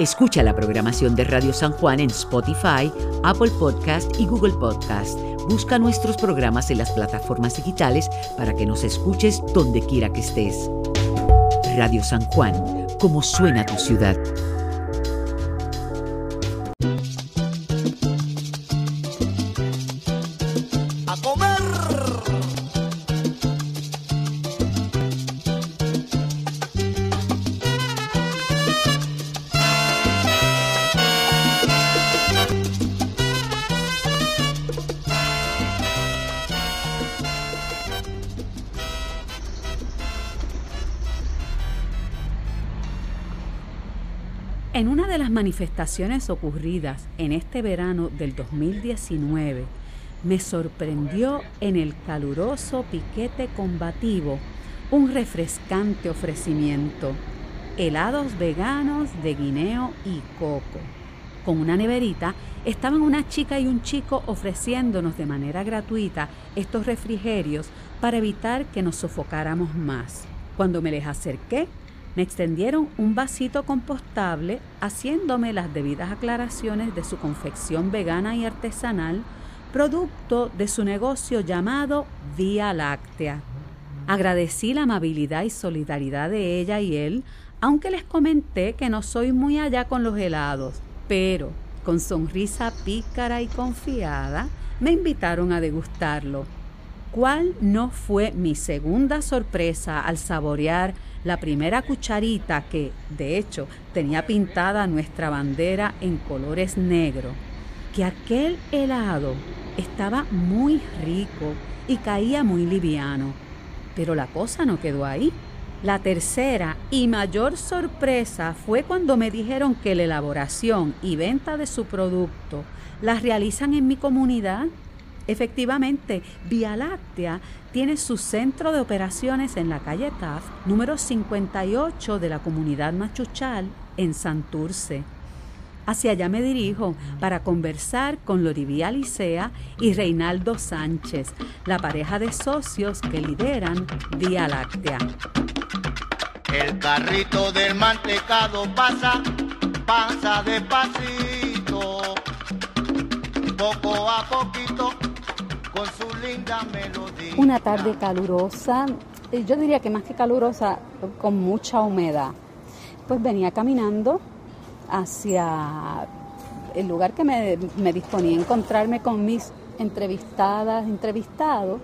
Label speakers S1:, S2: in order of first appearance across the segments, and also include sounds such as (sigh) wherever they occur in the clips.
S1: Escucha la programación de Radio San Juan en Spotify, Apple Podcast y Google Podcast. Busca nuestros programas en las plataformas digitales para que nos escuches donde quiera que estés. Radio San Juan, como suena tu ciudad.
S2: Manifestaciones ocurridas en este verano del 2019, me sorprendió en el caluroso piquete combativo un refrescante ofrecimiento, helados veganos de guineo y coco. Con una neverita estaban una chica y un chico ofreciéndonos de manera gratuita estos refrigerios para evitar que nos sofocáramos más. Cuando me les acerqué, me extendieron un vasito compostable haciéndome las debidas aclaraciones de su confección vegana y artesanal, producto de su negocio llamado Vía Láctea. Agradecí la amabilidad y solidaridad de ella y él, aunque les comenté que no soy muy allá con los helados, pero con sonrisa pícara y confiada me invitaron a degustarlo. ¿Cuál no fue mi segunda sorpresa al saborear la primera cucharita que, de hecho, tenía pintada nuestra bandera en colores negros, que aquel helado estaba muy rico y caía muy liviano. Pero la cosa no quedó ahí. La tercera y mayor sorpresa fue cuando me dijeron que la elaboración y venta de su producto las realizan en mi comunidad Efectivamente, Vía Láctea tiene su centro de operaciones en la calle TAF, número 58 de la comunidad Machuchal, en Santurce. Hacia allá me dirijo para conversar con Lorivía Licea y Reinaldo Sánchez, la pareja de socios que lideran Vía Láctea.
S3: El carrito del mantecado pasa, pasa despacito, poco a poquito
S2: una tarde calurosa, eh, yo diría que más que calurosa, con mucha humedad. Pues venía caminando hacia el lugar que me, disponía a encontrarme con mis entrevistadas, entrevistados,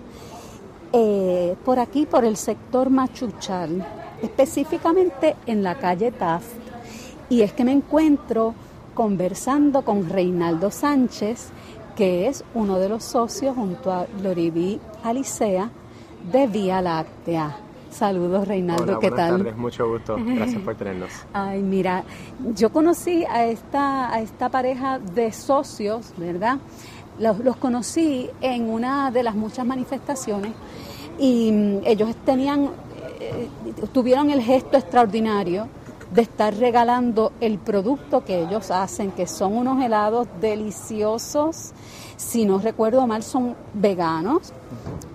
S2: eh, por aquí, por el sector Machuchal, específicamente en la calle Taf. Y es que me encuentro conversando con Reinaldo Sánchez, que es uno de los socios junto a Loriví Alicea de Vía Láctea. Saludos Reinaldo, ¿qué tal?
S4: Tardes, mucho gusto, gracias por tenernos. (laughs)
S2: Ay, mira, yo conocí a esta, a esta pareja de socios, ¿verdad? Los, los conocí en una de las muchas manifestaciones y mm, ellos tenían, eh, tuvieron el gesto extraordinario de estar regalando el producto que ellos hacen, que son unos helados deliciosos. Si no recuerdo mal, son veganos.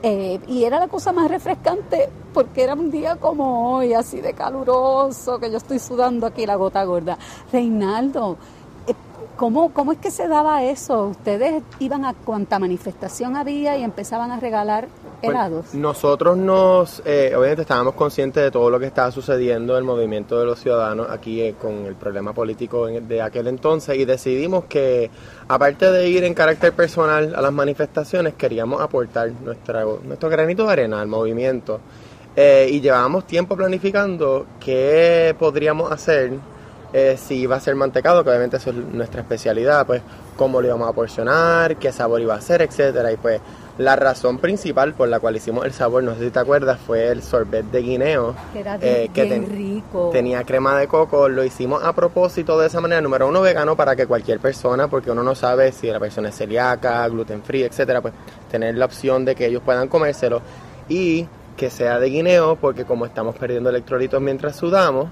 S2: Eh, y era la cosa más refrescante porque era un día como hoy, así de caluroso, que yo estoy sudando aquí la gota gorda. Reinaldo, eh, ¿Cómo, ¿Cómo es que se daba eso? ¿Ustedes iban a cuanta manifestación había y empezaban a regalar
S4: pues, nosotros nos, eh, obviamente estábamos conscientes de todo lo que estaba sucediendo, el movimiento de los ciudadanos aquí eh, con el problema político de aquel entonces y decidimos que aparte de ir en carácter personal a las manifestaciones, queríamos aportar nuestra, nuestro granito de arena al movimiento. Eh, y llevábamos tiempo planificando qué podríamos hacer si iba a ser mantecado, que obviamente eso es nuestra especialidad, pues cómo lo íbamos a porcionar, qué sabor iba a ser, etcétera, y pues la razón principal por la cual hicimos el sabor, no sé si te acuerdas, fue el sorbet de guineo.
S2: Que era eh, que rico.
S4: Tenía crema de coco. Lo hicimos a propósito de esa manera. Número uno, vegano para que cualquier persona, porque uno no sabe si la persona es celíaca, gluten free, etcétera, pues tener la opción de que ellos puedan comérselo. Y que sea de guineo, porque como estamos perdiendo electrolitos mientras sudamos,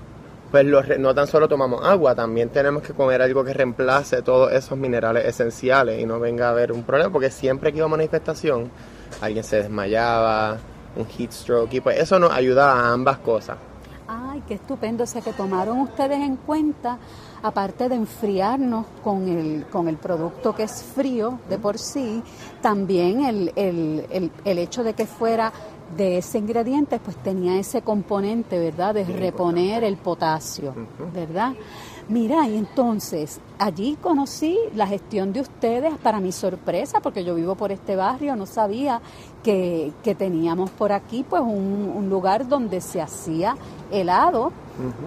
S4: pues no tan solo tomamos agua, también tenemos que comer algo que reemplace todos esos minerales esenciales y no venga a haber un problema, porque siempre que iba a manifestación alguien se desmayaba, un heat stroke, y pues eso nos ayuda a ambas cosas.
S2: Ay, Ay, qué estupendo. O sea, que tomaron ustedes en cuenta, aparte de enfriarnos con el, con el producto que es frío de por sí, también el, el, el, el hecho de que fuera de ese ingrediente, pues tenía ese componente, ¿verdad?, de reponer el potasio, ¿verdad? Mira, y entonces allí conocí la gestión de ustedes para mi sorpresa, porque yo vivo por este barrio, no sabía que, que teníamos por aquí pues un, un lugar donde se hacía helado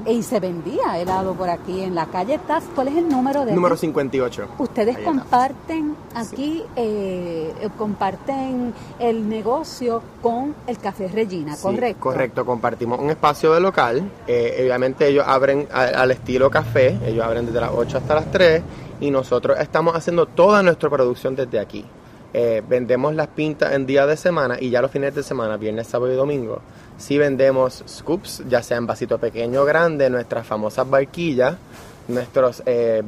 S2: y se vendía helado por aquí en la calle Taz. ¿Cuál es el número de
S4: Número 58.
S2: Ustedes
S4: Ahí
S2: comparten aquí, eh, eh, comparten el negocio con el Café Regina,
S4: Sí,
S2: ¿correcto?
S4: Correcto, compartimos un espacio de local. eh, obviamente ellos abren al estilo café, ellos abren desde las 8 hasta las 3 y nosotros estamos haciendo toda nuestra producción desde aquí. Eh, vendemos las pintas en día de semana y ya los fines de semana, viernes, sábado y domingo, sí vendemos scoops, ya sea en vasito pequeño o grande, nuestras famosas barquillas, nuestros eh,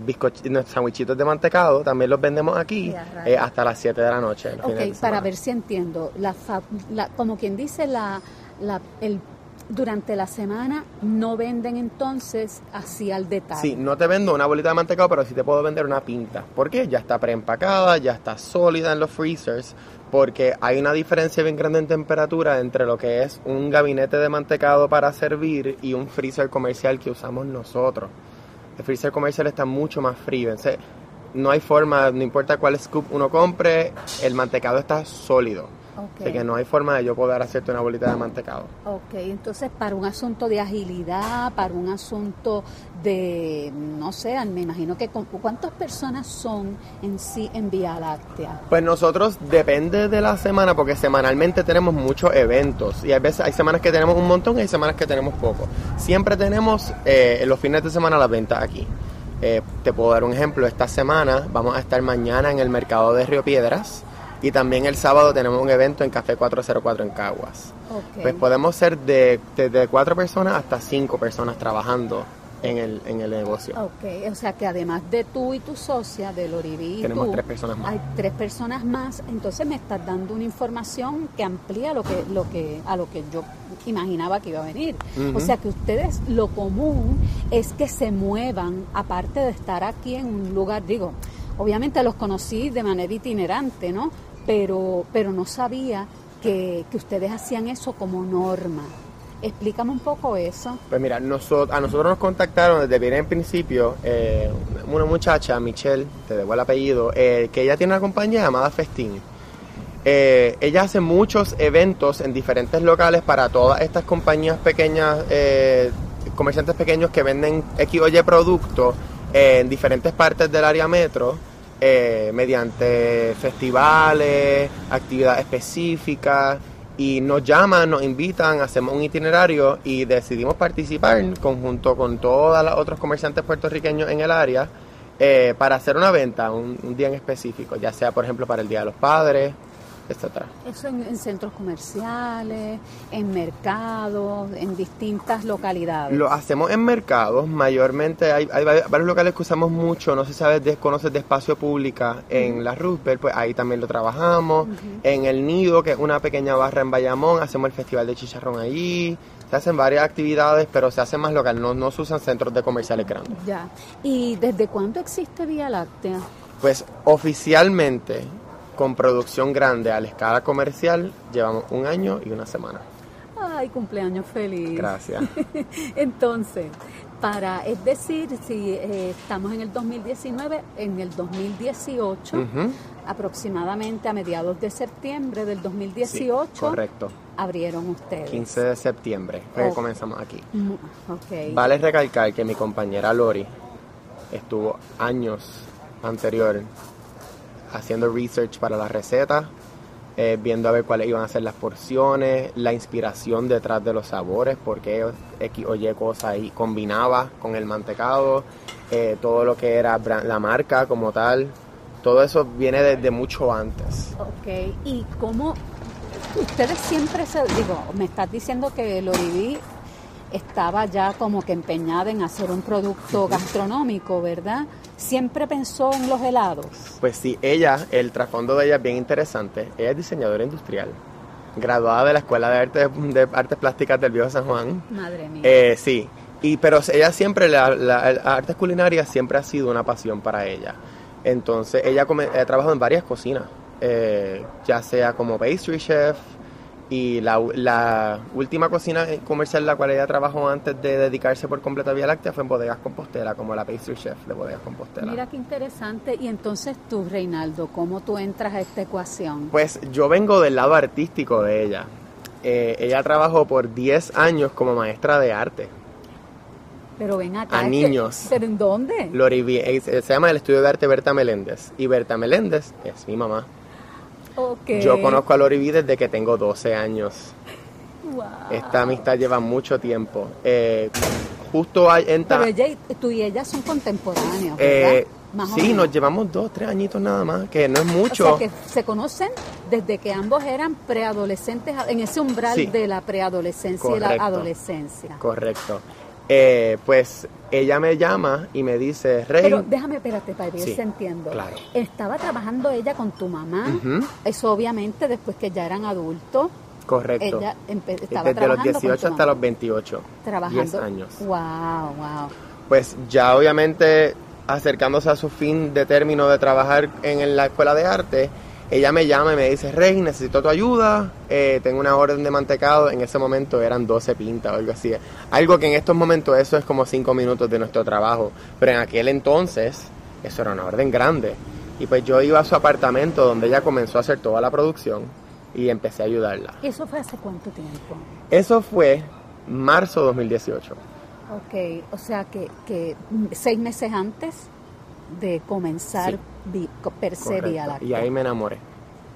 S4: nuestros sandwichitos de mantecado, también los vendemos aquí eh, hasta las 7 de la noche. de
S2: Ok, para ver si entiendo, la, fa- la- como quien dice, la, la- el, durante la semana no venden entonces así al detalle.
S4: Sí, no te vendo una bolita de mantecado, pero sí te puedo vender una pinta. ¿Por qué? Ya está preempacada, ya está sólida en los freezers, porque hay una diferencia bien grande en temperatura entre lo que es un gabinete de mantecado para servir y un freezer comercial que usamos nosotros. El freezer comercial está mucho más frío, entonces no hay forma, no importa cuál scoop uno compre, el mantecado está sólido.
S2: Ok.
S4: Así que no hay forma de yo poder hacerte una bolita de mantecado.
S2: Ok, entonces para un asunto de agilidad, para un asunto de, no sé, me imagino que con- ¿cuántas personas son en sí en Vía Láctea?
S4: Pues nosotros depende de la semana porque semanalmente tenemos muchos eventos y hay veces hay semanas que tenemos un montón y hay semanas que tenemos poco. Siempre tenemos eh, en los fines de semana las ventas aquí. Eh, te puedo dar un ejemplo. Esta semana vamos a estar mañana en el mercado de Río Piedras y también el sábado tenemos un evento en Café 404 en Caguas. Pues podemos ser de, desde cuatro personas hasta cinco personas trabajando en el, en el negocio.
S2: Ok, o sea que además de tú y tu socia, de Loriví y
S4: Tenemos
S2: tú,
S4: tres personas más.
S2: Hay tres personas más, entonces me estás dando una información que amplía lo que, lo que, a lo que yo imaginaba que iba a venir. O sea que ustedes lo común es que se muevan, aparte de estar aquí en un lugar, digo, obviamente los conocí de manera itinerante, ¿no? Pero, pero no sabía que, que ustedes hacían eso como norma. Explícame un poco eso.
S4: Pues mira, noso- a nosotros nos contactaron desde bien en principio eh, una muchacha, Michelle, te debo el apellido, eh, que ella tiene una compañía llamada Festín. Eh, ella hace muchos eventos en diferentes locales para todas estas compañías pequeñas, comerciantes pequeños que venden X o Y productos eh, en diferentes partes del área metro, eh, mediante festivales, actividades específicas, y nos llaman, nos invitan, hacemos un itinerario y decidimos participar conjunto con todos los otros comerciantes puertorriqueños en el área eh, para hacer una venta un día en específico, ya sea por ejemplo para el Día de los Padres, etcétera.
S2: Eso en, en centros comerciales, en mercados, en distintas localidades.
S4: Lo hacemos en mercados, mayormente hay, hay vari- varios locales que usamos mucho, no sé si sabes, de- conoces de espacio pública en la Roosevelt, pues ahí también lo trabajamos. En el Nido, que es una pequeña barra en Bayamón, hacemos el festival de chicharrón allí. Se hacen varias actividades, pero se hace más local, no, no se usan centros de comerciales grandes.
S2: Ya. ¿Y desde cuándo existe Vía Láctea?
S4: Pues oficialmente, con producción grande a la escala comercial, llevamos un año y una semana.
S2: Ay, cumpleaños feliz.
S4: Gracias. (laughs)
S2: Entonces, para, es decir, si eh, estamos en el 2019, en el 2018,
S4: Ujú.
S2: aproximadamente a mediados de septiembre del 2018,
S4: Sí, correcto.
S2: abrieron ustedes.
S4: 15 de septiembre que
S2: Oh.
S4: comenzamos aquí.
S2: Mm.
S4: Vale recalcar que mi compañera Lori estuvo años anterior haciendo research para la receta, eh, viendo a ver cuáles iban a ser las porciones, la inspiración detrás de los sabores, porque X o Y cosa ahí combinaba con el mantecado, eh, todo lo que era la marca como tal, todo eso viene desde mucho antes.
S2: Ok, ¿y cómo ustedes siempre se, digo, me estás diciendo que el Oriví estaba ya como que empeñada en hacer un producto gastronómico, ¿verdad? Siempre pensó en los helados.
S4: Pues sí, ella, el trasfondo de ella es bien interesante. Ella es diseñadora industrial. graduada de la Escuela de, Arte, de Artes Plásticas del Viejo San Juan.
S2: Madre mía.
S4: Eh, sí, y, pero ella siempre, la, la, la artes culinarias siempre ha sido una pasión para ella. Entonces, ella ha trabajado en varias cocinas, eh, ya sea como pastry chef, y la, la última cocina comercial en la cual ella trabajó antes de dedicarse por completo a Vía Láctea fue en Bodegas Compostela, como la pastry chef de Bodegas Compostela.
S2: Mira qué interesante. Y entonces tú, Reinaldo, ¿cómo tú entras a esta ecuación?
S4: Pues yo vengo del lado artístico de ella. Eh, ella trabajó por 10 años como maestra de arte.
S2: Pero ven acá.
S4: A niños.
S2: ¿Pero en dónde?
S4: Lori eh, se llama el estudio de arte Berta Meléndez. Y Berta Meléndez es mi mamá.
S2: Ok.
S4: Yo conozco a Lori Vi desde que tengo 12 años.
S2: Wow.
S4: Esta amistad lleva mucho tiempo. Eh, justo hay- en
S2: Pero ella y, tú y ella son contemporáneos, ¿verdad?
S4: eh,
S2: o
S4: sí, nos llevamos dos, tres añitos nada más, que no es mucho.
S2: O sea, que se conocen desde que ambos eran preadolescentes, en ese umbral
S4: Sí.
S2: de la preadolescencia y la adolescencia.
S4: Correcto. Eh, pues ella me llama y me dice, Rey,
S2: Pero déjame, espérate, para ir
S4: Sí,
S2: entiendo.
S4: claro.
S2: Estaba trabajando ella con tu mamá, eso obviamente después que ya eran adultos,
S4: correcto.
S2: ella estaba
S4: Desde los
S2: trabajando con
S4: 18
S2: tu
S4: hasta los 28.
S2: trabajando.
S4: 10 años.
S2: Wow, wow.
S4: Pues ya obviamente acercándose a su fin de término de trabajar en la escuela de arte, ella me llama y me dice, Rey, necesito tu ayuda, eh, tengo una orden de mantecado, en ese momento eran 12 pintas o algo así. Algo que en estos momentos eso es como 5 minutos de nuestro trabajo, pero en aquel entonces eso era una orden grande. Y pues yo iba a su apartamento donde ella comenzó a hacer toda la producción y empecé a ayudarla.
S2: ¿Eso fue hace cuánto tiempo?
S4: Eso fue marzo 2018.
S2: Ok, o sea que, que seis meses antes de comenzar
S4: Sí.
S2: Vi- per se Vía
S4: Correcto.
S2: Láctea.
S4: Y ahí me enamoré.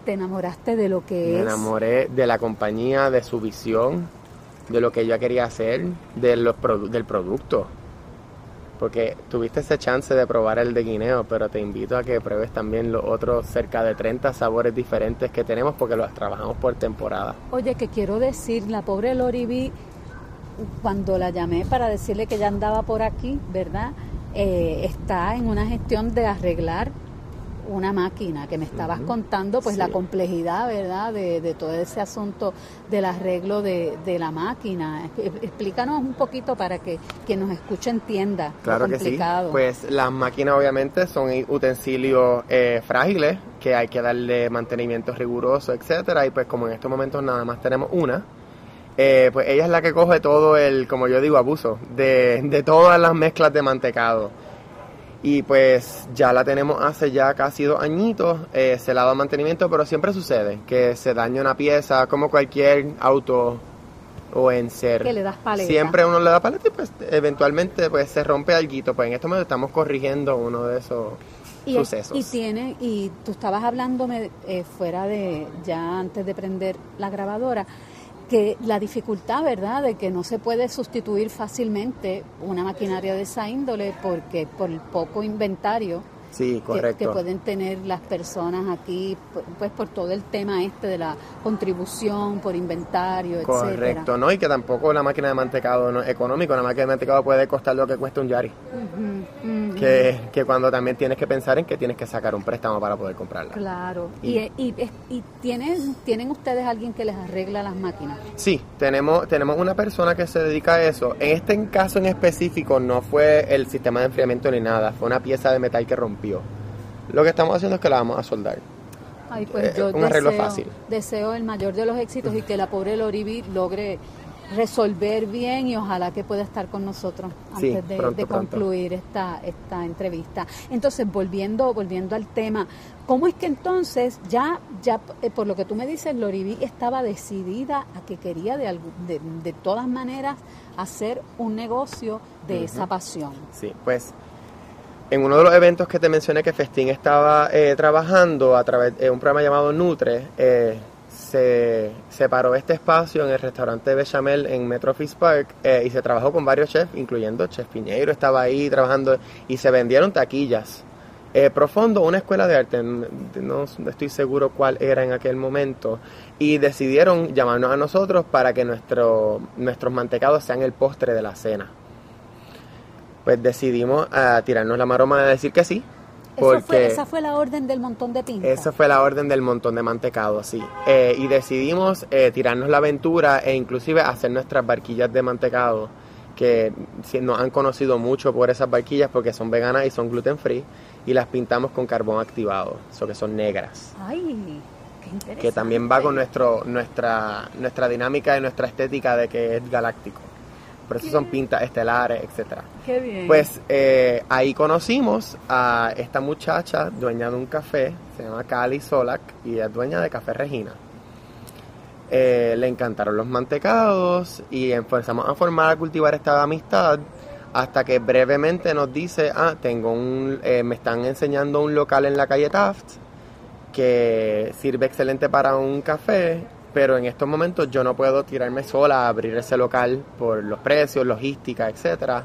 S2: te enamoraste de lo que
S4: Me
S2: es.
S4: enamoré de la compañía, de su visión, de lo que ella quería hacer, de los produ- del producto. Porque tuviste ese chance de probar el de guineo, pero te invito a que pruebes también los otros cerca de 30 sabores diferentes que tenemos porque los trabajamos por temporada.
S2: Oye, que quiero decir, la pobre Lori B, cuando la llamé para decirle que ya andaba por aquí, ¿verdad? Eh, está en una gestión de arreglar una máquina que me estabas contando, pues
S4: Sí.
S2: la complejidad, ¿verdad? De, de todo ese asunto del arreglo de, de la máquina. E- Explícanos un poquito para que quien nos escuche entienda
S4: Claro
S2: lo
S4: que sí.
S2: complicado.
S4: Pues las máquinas obviamente son utensilios eh, frágiles que hay que darle mantenimiento riguroso, etcétera. Y pues como en estos momentos nada más tenemos una, eh, pues ella es la que coge todo el, como yo digo, abuso de, de todas las mezclas de mantecado. Y pues ya la tenemos hace ya casi dos añitos, eh, se le ha dado mantenimiento, pero siempre sucede que se daña una pieza, como cualquier auto o en ser.
S2: Que le das paleta.
S4: Siempre uno le da paleta y pues eventualmente pues se rompe algo. Pues en este momento estamos corrigiendo uno de esos
S2: y,
S4: sucesos.
S2: y tiene y tú estabas hablándome eh, fuera de ya antes de prender la grabadora que la dificultad verdad de que no se puede sustituir fácilmente una maquinaria de esa índole porque por el poco inventario
S4: sí,
S2: que,
S4: correcto.
S2: que pueden tener las personas aquí pu- pues por todo el tema este de la contribución por inventario etcétera
S4: Correcto, ¿no? Y que tampoco la máquina de mantecado no es económico, la máquina de mantecado puede costar lo que cuesta un Yari. Que, que cuando también tienes que pensar en que tienes que sacar un préstamo para poder comprarla.
S2: Claro.
S4: Y-
S2: ¿Y, y, y, y tienen, tienen ustedes alguien que les arregla las máquinas?
S4: Sí, tenemos, tenemos una persona que se dedica a eso. En este caso en específico no fue el sistema de enfriamiento ni nada, fue una pieza de metal que rompió. Lo que estamos haciendo es que la vamos a soldar.
S2: Ay, pues
S4: Eh,
S2: yo
S4: un arreglo
S2: deseo,
S4: fácil.
S2: deseo el mayor de los éxitos y que la pobre Loribi logre resolver bien y ojalá que pueda estar con nosotros
S4: Sí,
S2: antes de,
S4: pronto,
S2: de
S4: pronto.
S2: concluir esta, esta entrevista. Entonces, volviendo, volviendo al tema, ¿cómo es que entonces ya, ya eh, por lo que tú me dices, Loribi estaba decidida a que quería de, de, de todas maneras hacer un negocio de esa pasión?
S4: Sí, pues en uno de los eventos que te mencioné que Festín estaba eh, trabajando a través de un programa llamado Nutre, eh, se separó este espacio en el restaurante Bechamel en Metro Fish Park eh, y se trabajó con varios chefs, incluyendo Chef Piñeiro estaba ahí trabajando y se vendieron taquillas. Eh, Profondo, una escuela de arte, no estoy seguro cuál era en aquel momento, y decidieron llamarnos a nosotros para que nuestro, nuestros mantecados sean el postre de la cena pues decidimos tirarnos la maroma de decir que sí. Porque
S2: fue, esa fue la orden del montón de pinta.
S4: esa fue la orden del montón de mantecado, sí. Eh, y decidimos eh, tirarnos la aventura e inclusive hacer nuestras barquillas de mantecado, que nos han conocido mucho por esas barquillas porque son veganas y son gluten free, y las pintamos con carbón activado, eso que son negras.
S2: Ay, qué interesante.
S4: que también va con nuestro, nuestra, nuestra dinámica y nuestra estética de que es galáctico. Por eso son pintas estelares, etcétera.
S2: Qué bien.
S4: Pues eh, ahí conocimos a esta muchacha, dueña de un café, se llama Cali Solak y es dueña de Café Regina. Eh, le encantaron los mantecados y empezamos a formar, a cultivar esta amistad hasta que brevemente nos dice, ah, tengo un, eh, me están enseñando un local en la calle Taft que sirve excelente para un café, pero en estos momentos yo no puedo tirarme sola a abrir ese local por los precios, logística, etcétera.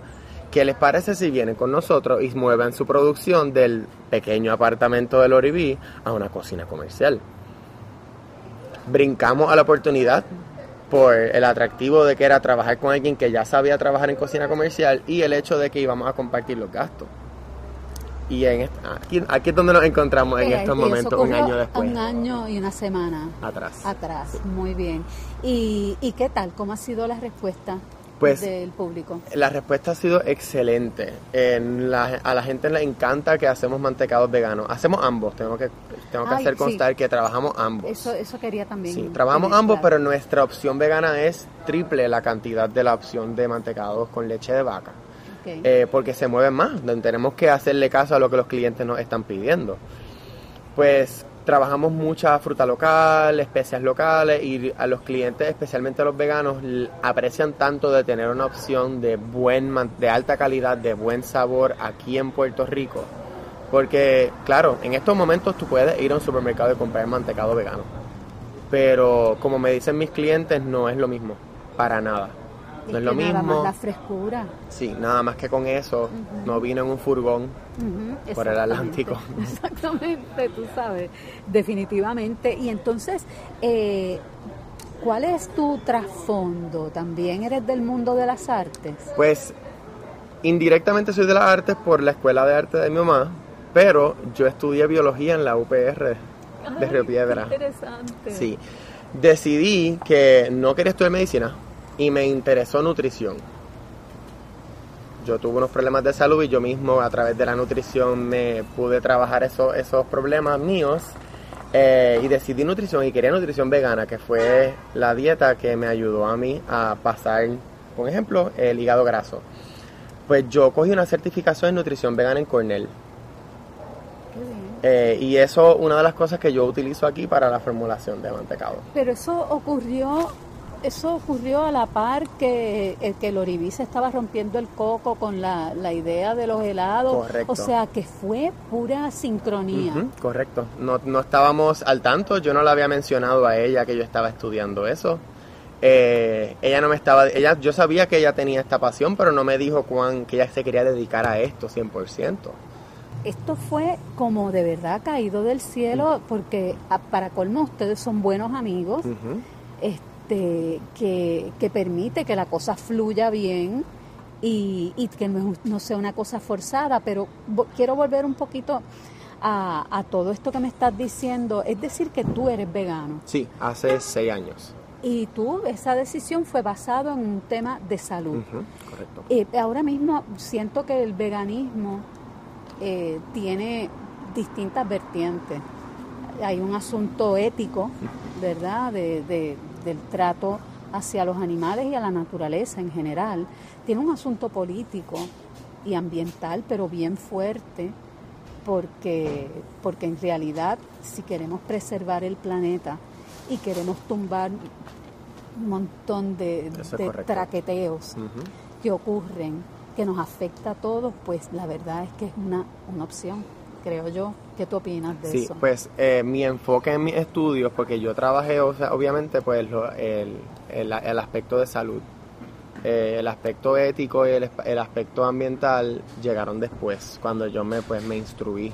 S4: ¿Qué les parece si vienen con nosotros y mueven su producción del pequeño apartamento del Oribí a una cocina comercial? Brincamos a la oportunidad por el atractivo de que era trabajar con alguien que ya sabía trabajar en cocina comercial y el hecho de que íbamos a compartir los gastos. Y en aquí, aquí es donde nos encontramos en estos momentos, un año después.
S2: Un año y una semana
S4: Atrás.
S2: atrás. Muy bien. ¿Y, ¿Y qué tal? ¿Cómo ha sido la respuesta
S4: Pues-
S2: del público?
S4: La respuesta ha sido excelente. En la- a la gente le encanta que hacemos mantecados veganos. Hacemos ambos. Tengo que, tengo que
S2: Ay,
S4: hacer
S2: sí.
S4: constar que trabajamos ambos.
S2: Eso, eso quería también.
S4: Sí, trabajamos ambos,
S2: claro.
S4: pero nuestra opción vegana es triple la cantidad de la opción de mantecados con leche de vaca. Eh, porque se mueven más, tenemos que hacerle caso a lo que los clientes nos están pidiendo. Pues trabajamos mucha fruta local, especias locales y a los clientes, especialmente a los veganos, aprecian tanto de tener una opción de buen de alta calidad, de buen sabor aquí en Puerto Rico. Porque, claro, en estos momentos tú puedes ir a un supermercado y comprar mantecado vegano. Pero como me dicen mis clientes, no es lo mismo, para nada. No es, lo
S2: nada
S4: mismo.
S2: más la frescura.
S4: Sí, nada más que con eso, no vino en un furgón. Por el. Atlántico. (laughs)
S2: Exactamente, tú sabes, definitivamente. Y entonces, eh, ¿cuál es tu trasfondo? ¿También eres del mundo de las artes?
S4: Pues indirectamente soy de las artes por la escuela de arte de mi mamá, pero yo estudié biología en la UPR de Río Piedra.
S2: Interesante.
S4: Sí. Decidí que no quería estudiar medicina y me interesó nutrición. Yo tuve unos problemas de salud y yo mismo a través de la nutrición me pude trabajar esos, esos problemas míos eh, y decidí nutrición y quería nutrición vegana, que fue la dieta que me ayudó a mí a pasar, por ejemplo, el hígado graso. Pues yo cogí una certificación en nutrición vegana en Cornell. Eh, y eso una de las cosas que yo utilizo aquí para la formulación de mantecado.
S2: Pero eso ocurrió, eso ocurrió a la par que el que el Oribí se estaba rompiendo el coco con la, la idea de los helados.
S4: Correcto.
S2: O sea que fue pura sincronía.
S4: Correcto. No, no estábamos al tanto. Yo no le había mencionado a ella que yo estaba estudiando eso. Eh, ella no me estaba, ella, yo sabía que ella tenía esta pasión, pero no me dijo cuán, que ella se quería dedicar a esto 100%.
S2: Esto fue como de verdad caído del cielo, porque a- para colmo ustedes son buenos amigos, este, que, que permite que la cosa fluya bien y, y que no, no sea una cosa forzada. Pero quiero volver un poquito a, a todo esto que me estás diciendo. Es decir, que tú eres vegano
S4: Sí, hace seis años.
S2: y tú, esa decisión fue basada en un tema de salud.
S4: Ujú, Correcto.
S2: Eh, ahora mismo siento que el veganismo eh, tiene distintas vertientes. Hay un asunto ético, ¿verdad?, de, de- del trato hacia los animales y a la naturaleza en general. Tiene un asunto político y ambiental, pero bien fuerte, porque, porque en realidad si queremos preservar el planeta y queremos tumbar un montón de, traqueteos que ocurren, que nos afecta a todos, pues la verdad es que es una, una opción, creo yo. ¿Qué tú opinas de
S4: Sí,
S2: eso?
S4: pues eh, mi enfoque en mis estudios, porque yo trabajé, o sea, obviamente, pues lo- el, el- el aspecto de salud, eh, el aspecto ético y el, el aspecto ambiental llegaron después, cuando yo me, pues, me instruí,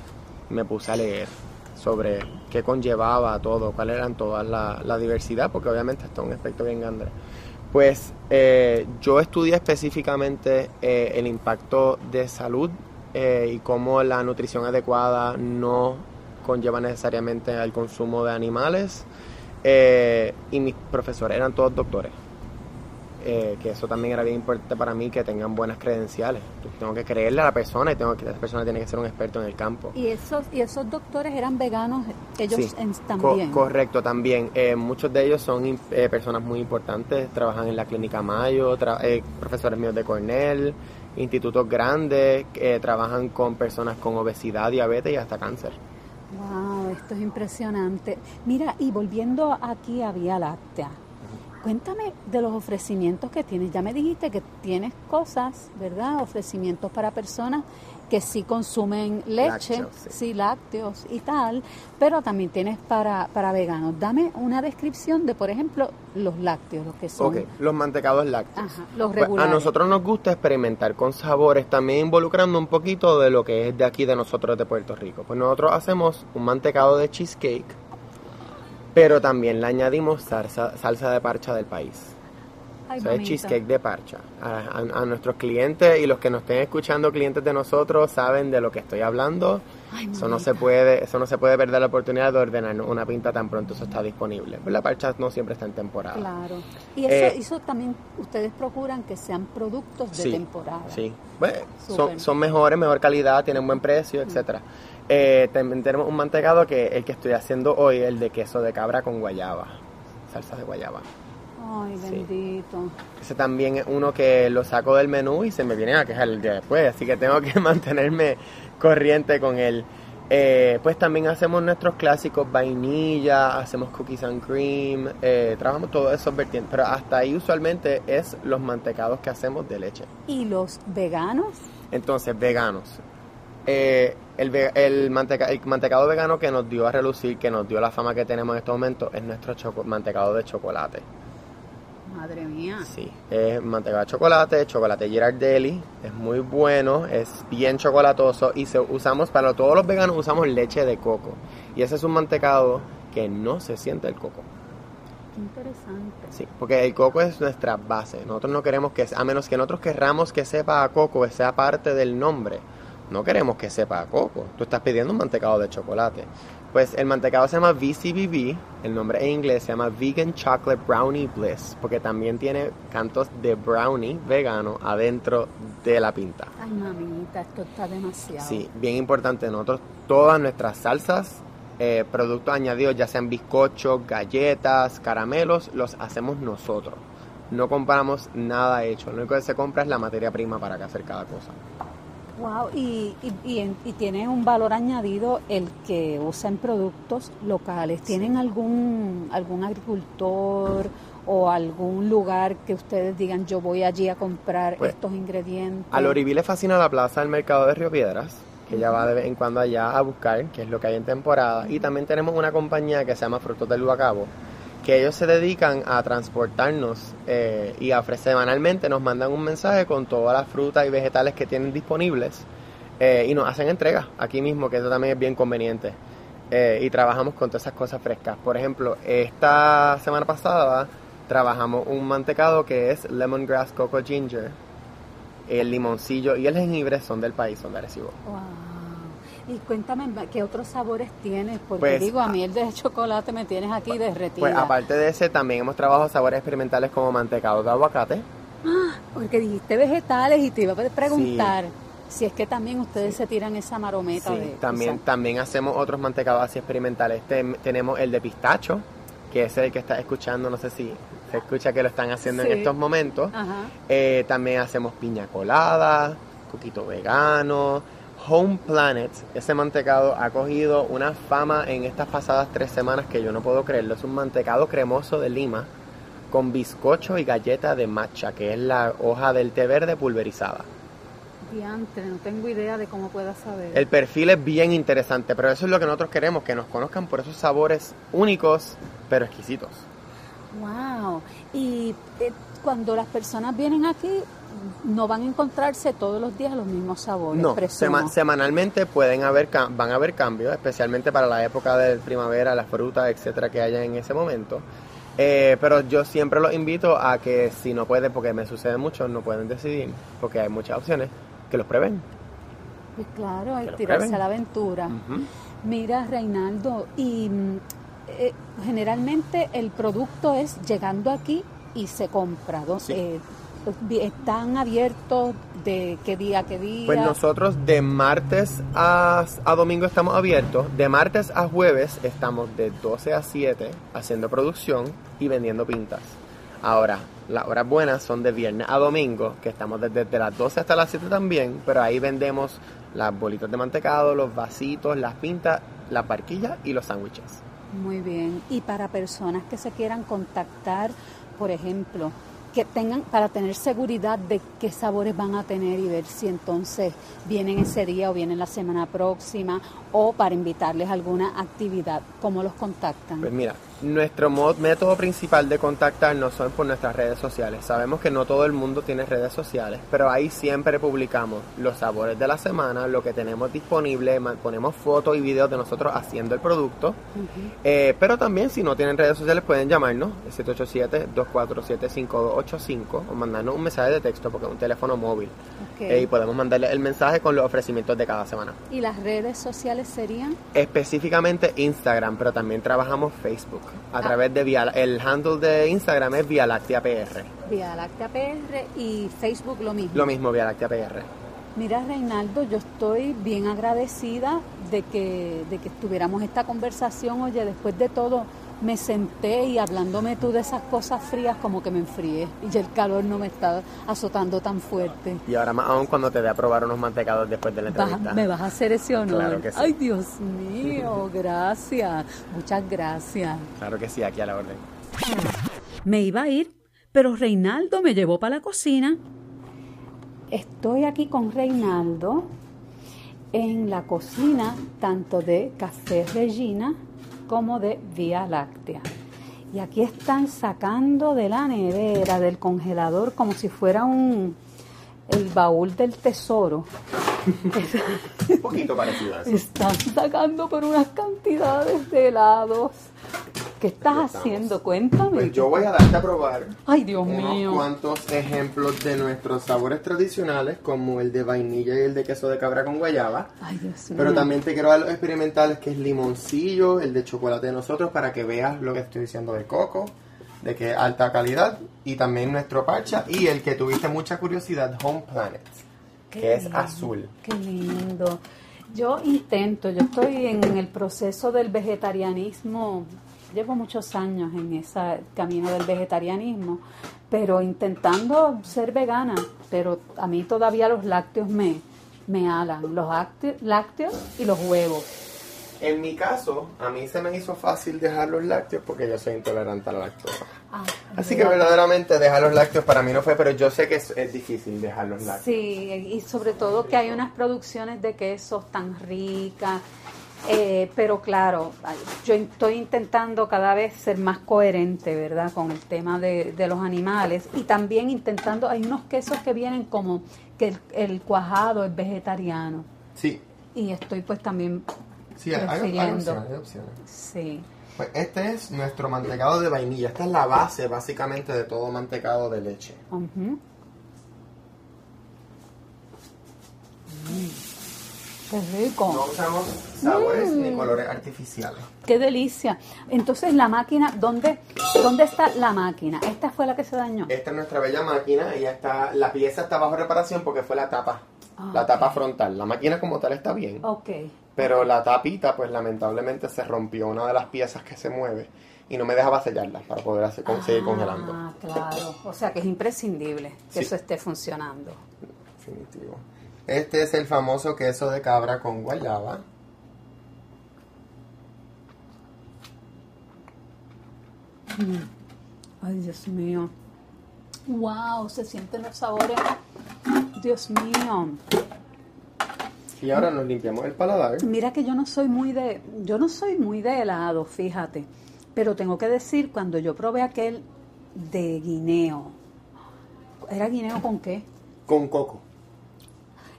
S4: me puse a leer sobre qué conllevaba todo, cuál eran todas la, la diversidad, porque obviamente esto es un aspecto bien grande. Pues eh, yo estudié específicamente eh, el impacto de salud eh, y cómo la nutrición adecuada no conlleva necesariamente el consumo de animales. Eh, y mis profesores eran todos doctores. Eh, que eso también era bien importante para mí, que tengan buenas credenciales. Tengo que creerle a la persona y tengo que, esa persona tiene que ser un experto en el campo.
S2: ¿Y esos, y esos doctores eran veganos ellos
S4: Sí,
S2: en-
S4: co-
S2: también?
S4: correcto, también. Eh, muchos de ellos son eh, personas muy importantes, trabajan en la Clínica Mayo, tra- eh, profesores míos de Cornell, institutos grandes, eh, trabajan con personas con obesidad, diabetes y hasta cáncer.
S2: Wow, esto es impresionante. Mira, y volviendo aquí a Vía Láctea, cuéntame de los ofrecimientos que tienes. Ya me dijiste que tienes cosas, ¿verdad? Ofrecimientos para personas que sí consumen leche,
S4: Lácteos, sí.
S2: sí, lácteos y tal, pero también tienes para, para veganos. Dame una descripción de, por ejemplo, los lácteos, los que son.
S4: Ok, los mantecados lácteos.
S2: Ajá, los
S4: Pues, a
S2: regulares.
S4: nosotros nos gusta experimentar con sabores, también involucrando un poquito de lo que es de aquí de nosotros de Puerto Rico. Pues nosotros hacemos un mantecado de cheesecake, pero también le añadimos salsa, salsa de parcha del país.
S2: Ay,
S4: O sea, es cheesecake de parcha. A, a- a nuestros clientes y los que nos estén escuchando, clientes de nosotros, saben de lo que estoy hablando.
S2: Ay,
S4: Eso no se puede, eso no se puede perder la oportunidad de ordenar una pinta tan pronto eso está disponible. Pues la parcha no siempre está en temporada.
S2: Claro. Y eso,
S4: Eh,
S2: eso también ustedes procuran que sean productos de
S4: Sí,
S2: temporada.
S4: Sí, Bueno, son, mejores, mejor calidad, tienen buen precio, etcétera. Eh, también tenemos un mantecado que el que estoy haciendo hoy, el de queso de cabra con guayaba, salsa de guayaba.
S2: Ay,
S4: Sí.
S2: bendito.
S4: Ese también es uno que lo saco del menú y se me viene a quejar el día después, así que tengo que (laughs) mantenerme corriente con él. Eh, pues también hacemos nuestros clásicos vainilla, hacemos cookies and cream, eh, trabajamos todos esos vertientes, pero hasta ahí usualmente es los mantecados que hacemos de leche.
S2: ¿Y los veganos?
S4: Entonces, veganos. Eh, el, el, manteca- el mantecado vegano que nos dio a relucir, que nos dio la fama que tenemos en estos momentos, es nuestro mantecado de chocolate.
S2: Madre mía.
S4: Sí, es mantecado de chocolate, chocolate Girardelli, es muy bueno, es bien chocolatoso y se, usamos, para todos los veganos usamos leche de coco. Y ese es un mantecado que no se siente el coco.
S2: Qué interesante.
S4: Sí, porque el coco es nuestra base. Nosotros no queremos que, a menos que nosotros querramos que sepa a coco, sea parte del nombre. No queremos que sepa a coco. Tú estás pidiendo un mantecado de chocolate. Pues el mantecado se llama VCBB, el nombre en inglés se llama Vegan Chocolate Brownie Bliss, porque también tiene cantos de brownie vegano adentro de la pinta.
S2: Ay, mamita, esto está demasiado.
S4: Sí, bien importante. Nosotros todas nuestras salsas, eh, productos añadidos, ya sean bizcochos, galletas, caramelos, los hacemos nosotros. No compramos nada hecho. Lo único que se compra es la materia prima para que hacer cada cosa.
S2: Wow, y, y, y, y tiene un valor añadido el que usan productos locales. ¿Tienen algún, algún agricultor o algún lugar que ustedes digan yo voy allí a comprar
S4: Pues,
S2: estos ingredientes?
S4: A Loriví le fascina la plaza del mercado de Río Piedras, que ella va de vez en cuando allá a buscar, que es lo que hay en temporada. Y también tenemos una compañía que se llama Frutos del Guacabo, que ellos se dedican a transportarnos eh, y a semanalmente, nos mandan un mensaje con todas las frutas y vegetales que tienen disponibles eh, y nos hacen entrega aquí mismo, que eso también es bien conveniente. Eh, y trabajamos con todas esas cosas frescas. Por ejemplo, esta semana pasada trabajamos un mantecado que es lemongrass coco ginger. El limoncillo y el jengibre son del país, son de Arecibo.
S2: Wow. Y cuéntame, ¿qué otros sabores tienes? Porque
S4: Pues,
S2: digo, a mí el de chocolate me tienes aquí derretida.
S4: Pues aparte de ese, también hemos trabajado sabores experimentales como mantecado de aguacate.
S2: Porque dijiste vegetales y te iba a preguntar si es que también ustedes se tiran esa marometa
S4: Sí,
S2: de...
S4: también, también hacemos otros mantecados así experimentales. Tem- tenemos el de pistacho, que es el que está escuchando, no sé si se escucha que lo están haciendo
S2: Sí.
S4: en estos momentos.
S2: Ajá.
S4: Eh, también hacemos piña colada, coquito vegano, Home Planet. Ese mantecado ha cogido una fama en estas pasadas tres semanas que yo no puedo creerlo. Es un mantecado cremoso de lima con bizcocho y galleta de matcha, que es la hoja del té verde pulverizada.
S2: Diantre, no tengo idea de cómo pueda saber.
S4: El perfil es bien interesante, pero eso es lo que nosotros queremos, que nos conozcan por esos sabores únicos, pero exquisitos.
S2: Wow. Y eh, cuando las personas vienen aquí, no van a encontrarse todos los días los mismos sabores.
S4: No,
S2: presumo.
S4: sema- semanalmente pueden haber van a haber cambios, especialmente para la época de primavera, las frutas, etcétera, que haya en ese momento. Eh, pero yo siempre los invito a que si no pueden, porque me sucede mucho, no pueden decidir, porque hay muchas opciones, que los prueben.
S2: Pues claro,
S4: Que
S2: el
S4: lo
S2: tirarse
S4: prueben.
S2: a la aventura. Mira, Reinaldo, y mm, eh, generalmente el producto es llegando aquí y se compra.
S4: Sí.
S2: Eh, ¿Están abiertos de qué día qué día?
S4: Pues nosotros de martes a, a domingo estamos abiertos, de martes a jueves estamos de 12 a 7 haciendo producción y vendiendo pintas. Ahora, las horas buenas son de viernes a domingo, que estamos desde, desde las 12 hasta las 7 también, pero ahí vendemos las bolitas de mantecado, los vasitos, las pintas, las barquillas y los sándwiches.
S2: Muy bien. Y para personas que se quieran contactar, por ejemplo, que tengan para tener seguridad de qué sabores van a tener y ver si entonces vienen ese día o vienen la semana próxima o para invitarles a alguna actividad, ¿cómo los contactan?
S4: Pues mira, nuestro mod- método principal de contactarnos son por nuestras redes sociales. Sabemos que no todo el mundo tiene redes sociales, pero ahí siempre publicamos los sabores de la semana, lo que tenemos disponible, ponemos fotos y videos de nosotros haciendo el producto. Eh, pero también si no tienen redes sociales pueden llamarnos, el 787-247-5285 o mandarnos un mensaje de texto porque es un teléfono móvil. Eh, y podemos mandarle el mensaje con los ofrecimientos de cada semana.
S2: ¿Y las redes sociales serían?
S4: Específicamente Instagram, pero también trabajamos Facebook. A
S2: Ah.
S4: través de Vía, el handle de Instagram es Vía Láctea PR.
S2: Vía Láctea PR y Facebook lo mismo.
S4: Lo mismo, Vía Láctea PR.
S2: Mira, Reinaldo, yo estoy bien agradecida de que, de que tuviéramos esta conversación. Oye, después de todo, me senté y hablándome tú de esas cosas frías, como que me enfrié. Y ya el calor no me está azotando tan fuerte.
S4: Y ahora más aún cuando te dé a probar unos mantecados después de la
S2: Vas-
S4: entrevista.
S2: ¿Me vas a hacer ese honor?
S4: Claro que sí.
S2: Ay, Dios mío, (laughs) gracias. Muchas gracias.
S4: Claro que sí, aquí a la orden.
S2: Me iba a ir, pero Reinaldo me llevó para la cocina. Estoy aquí con Reinaldo en la cocina tanto de Café Regina como de Vía Láctea. Y aquí están sacando de la nevera, del congelador, como si fuera un el baúl del tesoro. (laughs)
S4: Un poquito parecido a eso.
S2: Están sacando por unas cantidades de helados. ¿Qué estás
S4: Aquí estamos.
S2: haciendo? Cuéntame.
S4: Pues yo voy a darte a probar
S2: Ay, Dios
S4: unos
S2: mío.
S4: cuantos ejemplos de nuestros sabores tradicionales, como el de vainilla y el de queso de cabra con guayaba.
S2: Ay, Dios mío.
S4: Pero también te quiero dar los experimentales, que es limoncillo, el de chocolate de nosotros, para que veas lo que estoy diciendo de coco, de que es alta calidad, y también nuestro parcha, y el que tuviste mucha curiosidad, Home Planet,
S2: Qué
S4: que es azul.
S2: Qué lindo. Yo intento, yo estoy en el proceso del vegetarianismo, llevo muchos años en ese camino del vegetarianismo, pero intentando ser vegana, pero a mí todavía los lácteos me, me alan, los lácte- lácteos y los huevos.
S4: En mi caso, a mí se me hizo fácil dejar los lácteos porque yo soy intolerante a la lactosa.
S2: Ah,
S4: Así que verdaderamente dejar los lácteos para mí no fue, pero yo sé que es, es difícil dejar los lácteos.
S2: Sí, y sobre todo que hay unas producciones de quesos tan ricas. Eh, pero claro, yo estoy intentando cada vez ser más coherente, ¿verdad? Con el tema de, de los animales y también intentando, hay unos quesos que vienen como que el, el cuajado es vegetariano
S4: Sí,
S2: y estoy pues también,
S4: sí, hay, hay opciones, hay opciones.
S2: sí.
S4: Pues este es nuestro mantecado de vainilla. Esta es la base básicamente de todo mantecado de leche.
S2: ujú. Mm, Qué rico.
S4: No usamos sabores
S2: Mm.
S4: ni colores artificiales.
S2: Qué delicia. Entonces la máquina, ¿dónde, ¿dónde está la máquina? Esta fue la que se dañó.
S4: Esta es nuestra bella máquina. Ella está, la pieza está bajo reparación porque fue la tapa.
S2: Ah,
S4: la tapa frontal. La máquina como tal está bien.
S2: Ok.
S4: Pero la tapita, pues lamentablemente se rompió una de las piezas que se mueve y no me dejaba sellarla para poder hacer, con- seguir congelando.
S2: Ah, claro. O sea que es imprescindible que
S4: Sí.
S2: eso esté funcionando.
S4: Definitivo. Este es el famoso queso de cabra con guayaba.
S2: Ay, Dios mío. Wow, se sienten los sabores. Dios mío.
S4: Y ahora nos limpiamos el paladar.
S2: Mira que yo no soy muy de, yo no soy muy de helado, fíjate. Pero tengo que decir, cuando yo probé aquel de guineo, ¿era guineo con qué?
S4: Con coco.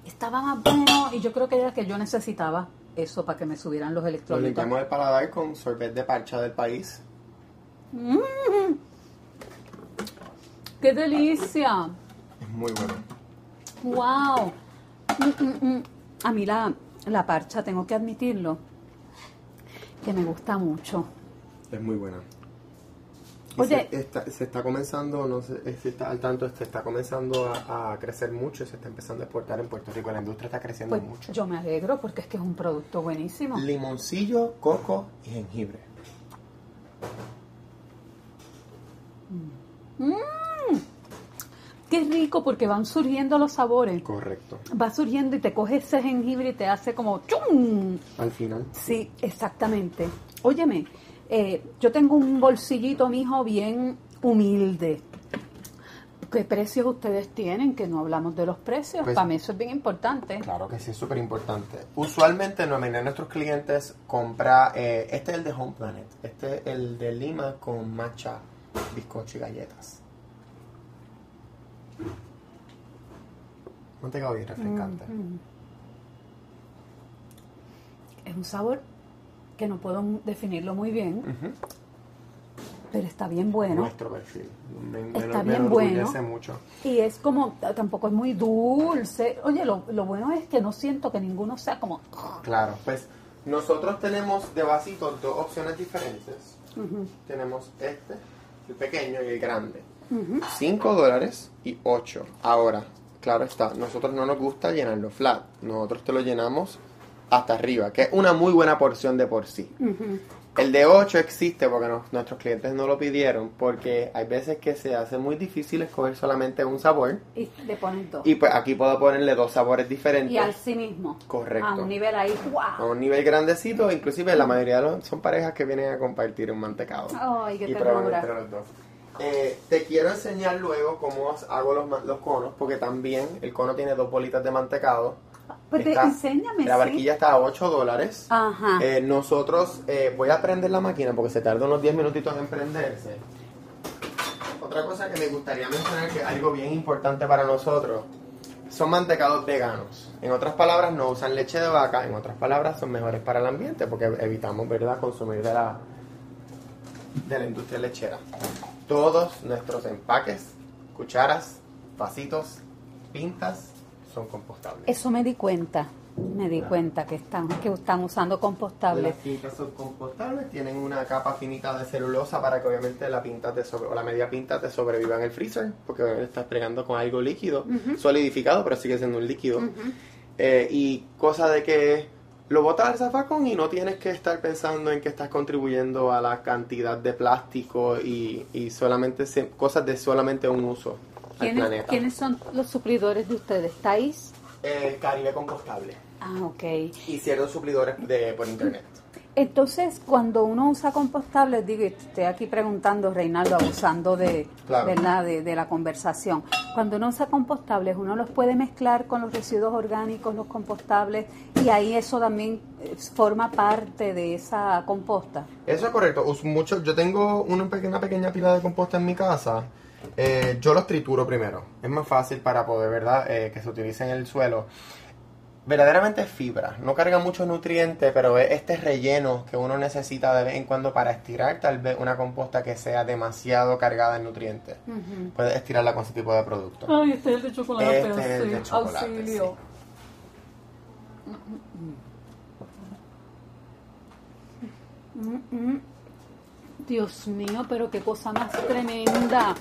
S2: Estaba más bueno y yo creo que era que yo necesitaba eso para que me subieran los electrolitos.
S4: limpiamos el paladar con sorbet de parcha del país.
S2: ¡Qué delicia!
S4: Es muy bueno.
S2: ¡Wow! Mm, mm, mm. A mí la, la parcha, tengo que admitirlo, que me gusta mucho.
S4: Es muy buena.
S2: Oye.
S4: se está, se está comenzando, no sé si está al tanto, se está comenzando a, a crecer mucho se está empezando a exportar en Puerto Rico. La industria está creciendo
S2: Pues
S4: mucho.
S2: yo me alegro porque es que es un producto buenísimo.
S4: Limoncillo, coco y jengibre.
S2: Qué rico porque van surgiendo los sabores.
S4: Correcto.
S2: Va surgiendo y te coge ese jengibre y te hace como ¡chum!
S4: Al final.
S2: Sí, exactamente. Óyeme, eh, yo tengo un bolsillito, mijo, bien humilde. ¿Qué precios ustedes tienen? Que no hablamos de los precios.
S4: Pues-
S2: Para mí eso es bien importante.
S4: Claro que sí, es súper importante. Usualmente la mayoría de nuestros clientes compra, eh, este es el de Home Planet, este es el de Lima con matcha, bizcocho y galletas. Mantecado bien refrescante.
S2: Mm. Es un sabor que no puedo definirlo muy bien, pero está bien bueno.
S4: Nuestro perfil. Me, me
S2: Está
S4: me
S2: bien bueno.
S4: mucho.
S2: Y es como, tampoco es muy dulce. Oye, lo, lo bueno es que no siento que ninguno sea como...
S4: Claro, pues nosotros tenemos de vasito dos opciones diferentes. Tenemos este, el pequeño y el grande.
S2: ujú.
S4: 5 dólares y 8. Ahora, claro está, nosotros no nos gusta llenarlo flat. Nosotros te lo llenamos hasta arriba, que es una muy buena porción de por sí. El de 8 existe porque nuestros clientes no lo pidieron, porque hay veces que se hace muy difícil escoger solamente un sabor.
S2: Y le ponen dos.
S4: Y pues aquí puedo ponerle dos sabores diferentes.
S2: Y al sí mismo.
S4: Correcto.
S2: A un nivel ahí,
S4: A
S2: ¡wow!
S4: un nivel grandecito, inclusive la mayoría de los, son parejas que vienen a compartir un mantecado.
S2: Ay, qué
S4: y prueban
S2: ternura.
S4: entre los dos. Eh, te quiero enseñar luego cómo hago los, los conos, porque también el cono tiene dos bolitas de mantecado.
S2: Pues
S4: Está-
S2: enséñame,
S4: La
S2: sí.
S4: barquilla está a 8 dólares.
S2: Ajá.
S4: Eh, nosotros, eh, voy a prender la máquina porque se tarda unos 10 minutitos en prenderse. Otra cosa que me gustaría mencionar, que es algo bien importante para nosotros, son mantecados veganos. En otras palabras, no usan leche de vaca, en otras palabras, son mejores para el ambiente porque evitamos, ¿verdad?, consumir de la, de la industria lechera. Todos nuestros empaques, cucharas, vasitos, pintas, son compostables.
S2: Eso me di cuenta. Me di cuenta que están, que están usando compostables.
S4: Las pintas son compostables, tienen una capa finita de celulosa para que obviamente la pinta te sobre, o la media pinta te sobreviva en el freezer, porque obviamente estás pregando con algo líquido, solidificado, pero sigue siendo un líquido. Eh, y cosa de que lo botas al zafacón y no tienes que estar pensando en que estás contribuyendo a la cantidad de plástico y, y solamente se- cosas de solamente un uso
S2: ¿Quiénes,
S4: planeta.
S2: quiénes son los suplidores de ustedes? ¿Tais?
S4: Eh, Caribe compostable
S2: Ah, ok.
S4: y ciertos suplidores de, por internet.
S2: Entonces, cuando uno usa compostables, digo, estoy aquí preguntando, Reinaldo, abusando de,
S4: Claro.
S2: ¿verdad? de, de la conversación. Cuando uno usa compostables, uno los puede mezclar con los residuos orgánicos, los compostables, y ahí eso también eh, forma parte de esa composta.
S4: Eso es correcto. Mucho, yo tengo una pequeña, una pequeña pila de composta en mi casa. Eh, yo los trituro primero. Es más fácil para poder, ¿verdad? Eh, que se utilice en el suelo. Verdaderamente es fibra. No carga muchos nutrientes, pero es este relleno que uno necesita de vez en cuando para estirar tal vez una composta que sea demasiado cargada en nutrientes. Puedes estirarla con ese tipo de producto.
S2: Ay, este es el de chocolate.
S4: Este es el de chocolate,
S2: Auxilio. Mm, mm. Dios mío, pero qué cosa más tremenda.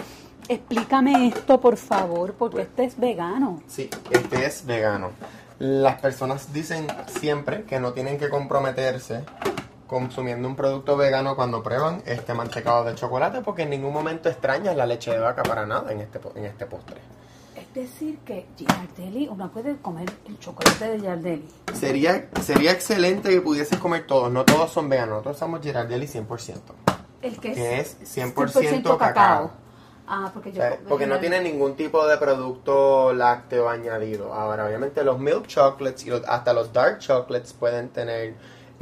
S2: Explícame esto, por favor, porque este es vegano.
S4: Sí, este es vegano. Las personas dicen siempre que no tienen que comprometerse consumiendo un producto vegano cuando prueban este mantecado de chocolate porque en ningún momento extrañas la leche de vaca para nada en este, en este postre.
S2: Es decir, que Giardelli, uno puede comer el chocolate de Giardelli.
S4: Sería, sería excelente que pudieses comer todos, no todos son veganos, nosotros usamos Girardelli 100%.
S2: El que,
S4: Que es 100% cacao.
S2: cacao. Ah, porque
S4: O
S2: yo...
S4: sea, porque no tiene ningún tipo de producto lácteo añadido. Ahora, obviamente los milk chocolates y los- hasta los dark chocolates pueden tener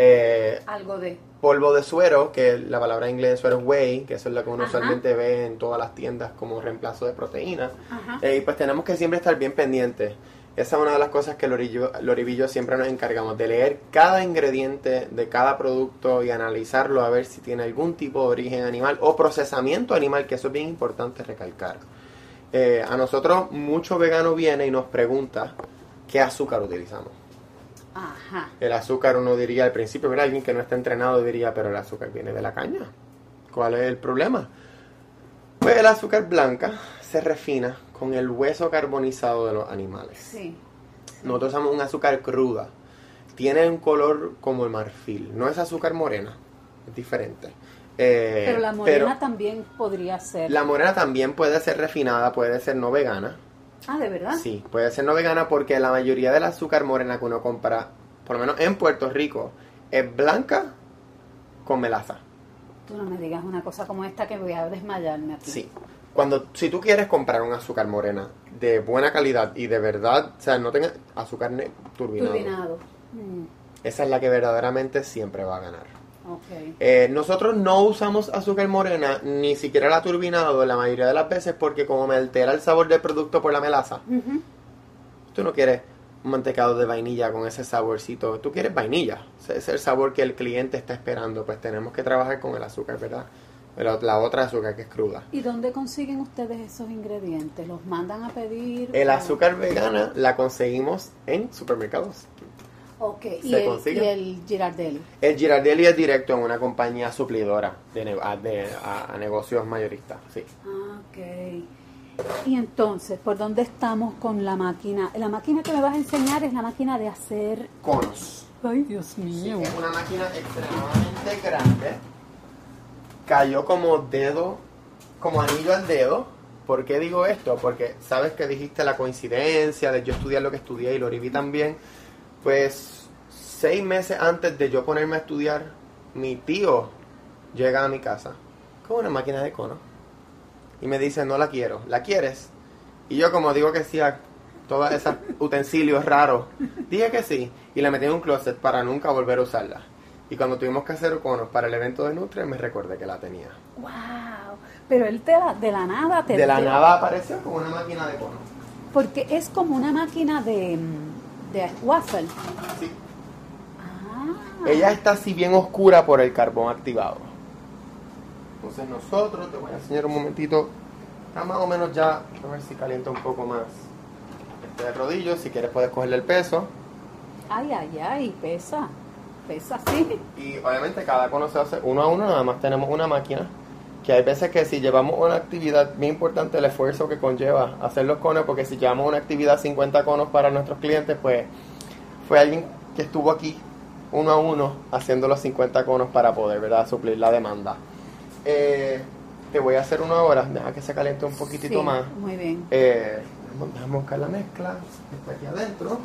S4: eh,
S2: Algo de...
S4: polvo de suero, que la palabra en inglés de suero es whey, que eso es lo que uno
S2: Ajá.
S4: usualmente ve en todas las tiendas como reemplazo de proteína.
S2: Ajá.
S4: Eh, y pues tenemos que siempre estar bien pendientes. Esa es una de las cosas que Loribillo siempre nos encargamos, de leer cada ingrediente de cada producto y analizarlo a ver si tiene algún tipo de origen animal o procesamiento animal, que eso es bien importante recalcar. Eh, a nosotros mucho vegano viene y nos pregunta qué azúcar utilizamos.
S2: Ajá.
S4: El azúcar, uno diría al principio, ¿verdad? Alguien que no está entrenado diría, pero el azúcar viene de la caña. ¿Cuál es el problema? Pues el azúcar blanca se refina con el hueso carbonizado de los animales.
S2: Sí.
S4: Nosotros usamos un azúcar cruda. Tiene un color como el marfil. No es azúcar morena, es diferente. Eh,
S2: Pero la morena también podría ser.
S4: La morena también puede ser refinada, puede ser no vegana.
S2: Ah, ¿de verdad?
S4: Sí, puede ser no vegana porque la mayoría del azúcar morena que uno compra, por lo menos en Puerto Rico, es blanca con melaza.
S2: Tú no me digas una cosa como esta que voy a desmayarme aquí.
S4: Sí. Cuando, si tú quieres comprar un azúcar morena de buena calidad y de verdad, o sea, no tenga azúcar turbinado,
S2: Turbinado. Mm,
S4: esa es la que verdaderamente siempre va a ganar.
S2: ok.
S4: Eh, nosotros no usamos azúcar morena, ni siquiera la turbinado la mayoría de las veces porque como me altera el sabor del producto por la melaza,
S2: Ujú.
S4: tú no quieres un mantecado de vainilla con ese saborcito, tú quieres vainilla, ese es el sabor que el cliente está esperando, pues tenemos que trabajar con el azúcar, ¿verdad? Pero la otra azúcar que es cruda.
S2: ¿Y dónde consiguen ustedes esos ingredientes? ¿Los mandan a pedir?
S4: El
S2: o-
S4: azúcar vegana la conseguimos en supermercados.
S2: Ok. ¿Y
S4: se
S2: el,
S4: consigue.
S2: y el Girardelli?
S4: El Girardelli es directo en una compañía suplidora de, a, de- a- a negocios mayoristas, sí.
S2: Ok. Y entonces, ¿por dónde estamos con la máquina? La máquina que me vas a enseñar es la máquina de hacer...
S4: Conos.
S2: Ay, Dios
S4: Sí,
S2: mío.
S4: es una máquina extremadamente grande. Cayó como dedo, como anillo al dedo. ¿Por qué digo esto? Porque sabes que dijiste la coincidencia de yo estudiar lo que estudié y lo viví también. Pues seis meses antes de yo ponerme a estudiar, mi tío llega a mi casa con una máquina de cono y me dice, no la quiero, ¿la quieres? Y yo como digo que sí a todos esos utensilios raros, dije que sí y la metí en un closet para nunca volver a usarla. Y cuando tuvimos que hacer conos para el evento de Nutria, me recordé que la tenía.
S2: Wow. Pero él te la- de la nada te
S4: De la
S2: te-
S4: nada apareció como una máquina de conos.
S2: Porque es como una máquina de, de waffle.
S4: Sí.
S2: Ah.
S4: Ella está así bien oscura por el carbón activado. Entonces nosotros, te voy a enseñar un momentito, está más o menos ya, a ver si calienta un poco más este rodillo, si quieres puedes cogerle el peso.
S2: Ay, ay, ay, pesa. (laughs)
S4: Y obviamente cada cono se hace uno a uno, nada más tenemos una máquina. Que hay veces que si llevamos una actividad, bien importante el esfuerzo que conlleva hacer los conos, porque si llevamos una actividad 50 conos para nuestros clientes, pues fue alguien que estuvo aquí uno a uno haciendo los 50 conos para poder ¿verdad? suplir la demanda. Eh, te voy a hacer uno ahora, deja que se caliente un poquitito
S2: Sí,
S4: más.
S2: Muy bien.
S4: Eh, vamos- déjame buscar la mezcla, está aquí adentro.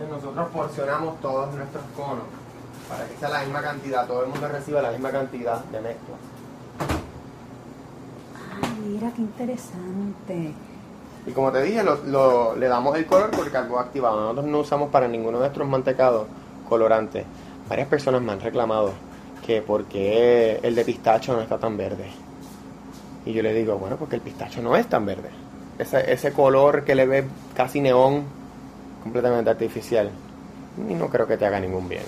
S4: Entonces nosotros porcionamos todos nuestros conos para que sea la misma cantidad, todo el mundo reciba la misma cantidad de mezcla.
S2: Ay, mira qué interesante.
S4: Y como te dije, lo, lo- le damos el color por carbón activado. Nosotros no usamos para ninguno de nuestros mantecados colorantes. Varias personas me han reclamado que por qué el de pistacho no está tan verde. Y yo le digo, bueno, porque el pistacho no es tan verde. Ese, ese color que le ves casi neón, completamente artificial. Y no creo que te haga ningún bien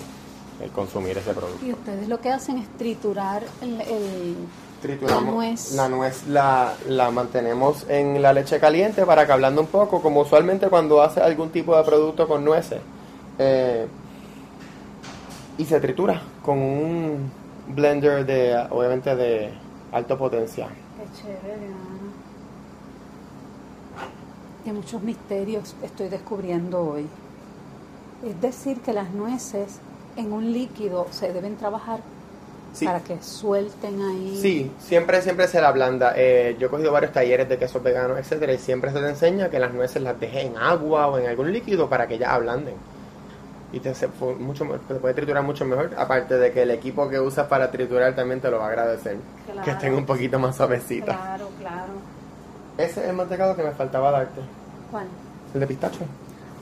S4: el consumir ese producto.
S2: Y ustedes lo que hacen es triturar el... el-
S4: Trituramos
S2: La nuez.
S4: la nuez la, la mantenemos en la leche caliente para que hablando un poco, como usualmente cuando hace algún tipo de producto con nueces. eh, y se tritura con un blender de, obviamente, de alta potencia.
S2: Qué chévere, Ana. Que muchos misterios estoy descubriendo hoy. Es decir, que las nueces en un líquido se deben trabajar
S4: Sí.
S2: para que suelten ahí.
S4: Sí, siempre, siempre se la ablanda. Eh, yo he cogido varios talleres de quesos veganos, etcétera, y siempre se te enseña que las nueces las dejes en agua o en algún líquido para que ya ablanden. Y te, fu- mucho, te puede triturar mucho mejor. Aparte de que el equipo que usas para triturar también te lo va a agradecer.
S2: Claro.
S4: Que estén un poquito más suavecitas.
S2: Claro.
S4: Ese es el mantecado que me faltaba darte.
S2: ¿Cuál?
S4: El de pistacho.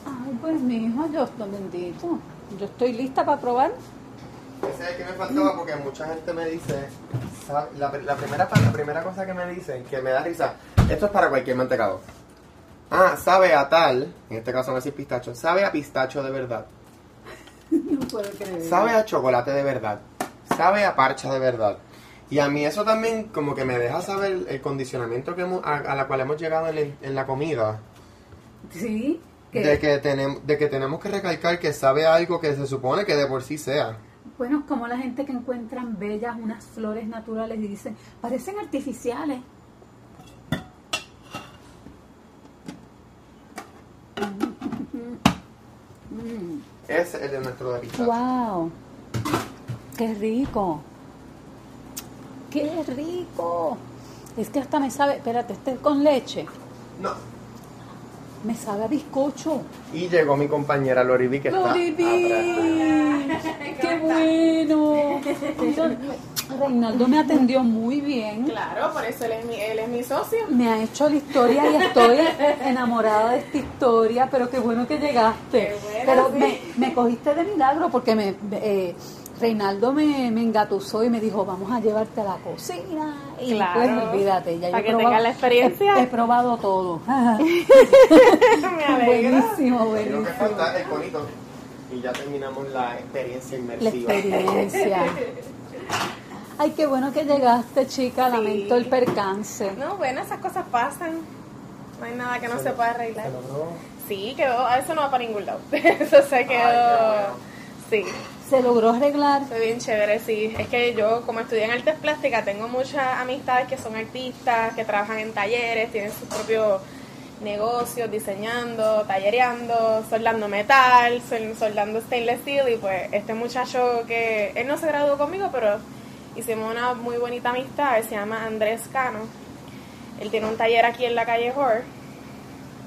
S2: Ay, pues mi hijo, yo estoy bendito. Yo estoy lista para probar.
S4: Ese es el que me faltaba porque mucha gente me dice, ¿sabe? la, la primera, pa- la primera cosa que me dicen, que me da risa, esto es para cualquier mantecado. Ah, sabe a tal, en este caso no es pistacho, sabe a pistacho de verdad, (laughs)
S2: No puedo creer.
S4: sabe a chocolate de verdad, sabe a parcha de verdad. Y a mí eso también como que me deja saber el condicionamiento que hemos- a, a la cual hemos llegado en, la comida.
S2: Sí.
S4: De, que tenemos, de que tenemos que recalcar que sabe algo que se supone que de por sí sea.
S2: Bueno, como la gente que encuentran bellas unas flores naturales y dicen, parecen artificiales.
S4: Es el de nuestro de.
S2: ¡Wow! ¡Qué rico! ¡Qué rico! Es que hasta me sabe, espérate, este es con leche.
S4: No.
S2: Me sabe a bizcocho.
S4: Y llegó mi compañera Loribi que está
S2: ¡Loribi! ¡Qué bueno! Reinaldo me atendió muy bien.
S5: Claro, por eso él es mi, él es mi socio.
S2: Me ha hecho la historia y estoy enamorada de esta historia, pero qué bueno que llegaste.
S5: Qué bueno,
S2: pero
S5: sí.
S2: me, me cogiste de milagro porque me, eh, Reinaldo me, me engatusó y me dijo, vamos a llevarte a la cocina. Y
S5: Claro.
S2: pues olvídate, ya
S5: Para
S2: yo
S5: que
S2: probado-
S5: tengas la experiencia.
S2: He, he probado todo. (laughs) (laughs)
S5: Me alegro.
S2: buenísimo,
S4: Creo que
S2: buenísimo.
S4: falta el conito. Y ya terminamos la experiencia
S2: La
S4: inmersiva.
S2: experiencia. (laughs) Ay, qué bueno que llegaste, chica.
S5: Sí.
S2: Lamento el percance.
S5: No, bueno, esas cosas pasan. No hay nada que no se pueda arreglar.
S4: ¿Se logró?
S5: Sí, quedó, eso no va para ningún lado. Eso se quedó. Sí,
S2: Se logró arreglar.
S5: fue bien chévere, sí. Es que yo, como estudié en artes plásticas, tengo muchas amistades que son artistas, que trabajan en talleres, tienen sus propios negocios, diseñando, tallereando, soldando metal, sol- soldando stainless steel. Y pues este muchacho que, él no se graduó conmigo, pero hicimos una muy bonita amistad, él se llama Andrés Cano. Él tiene un taller aquí en la calle Hor.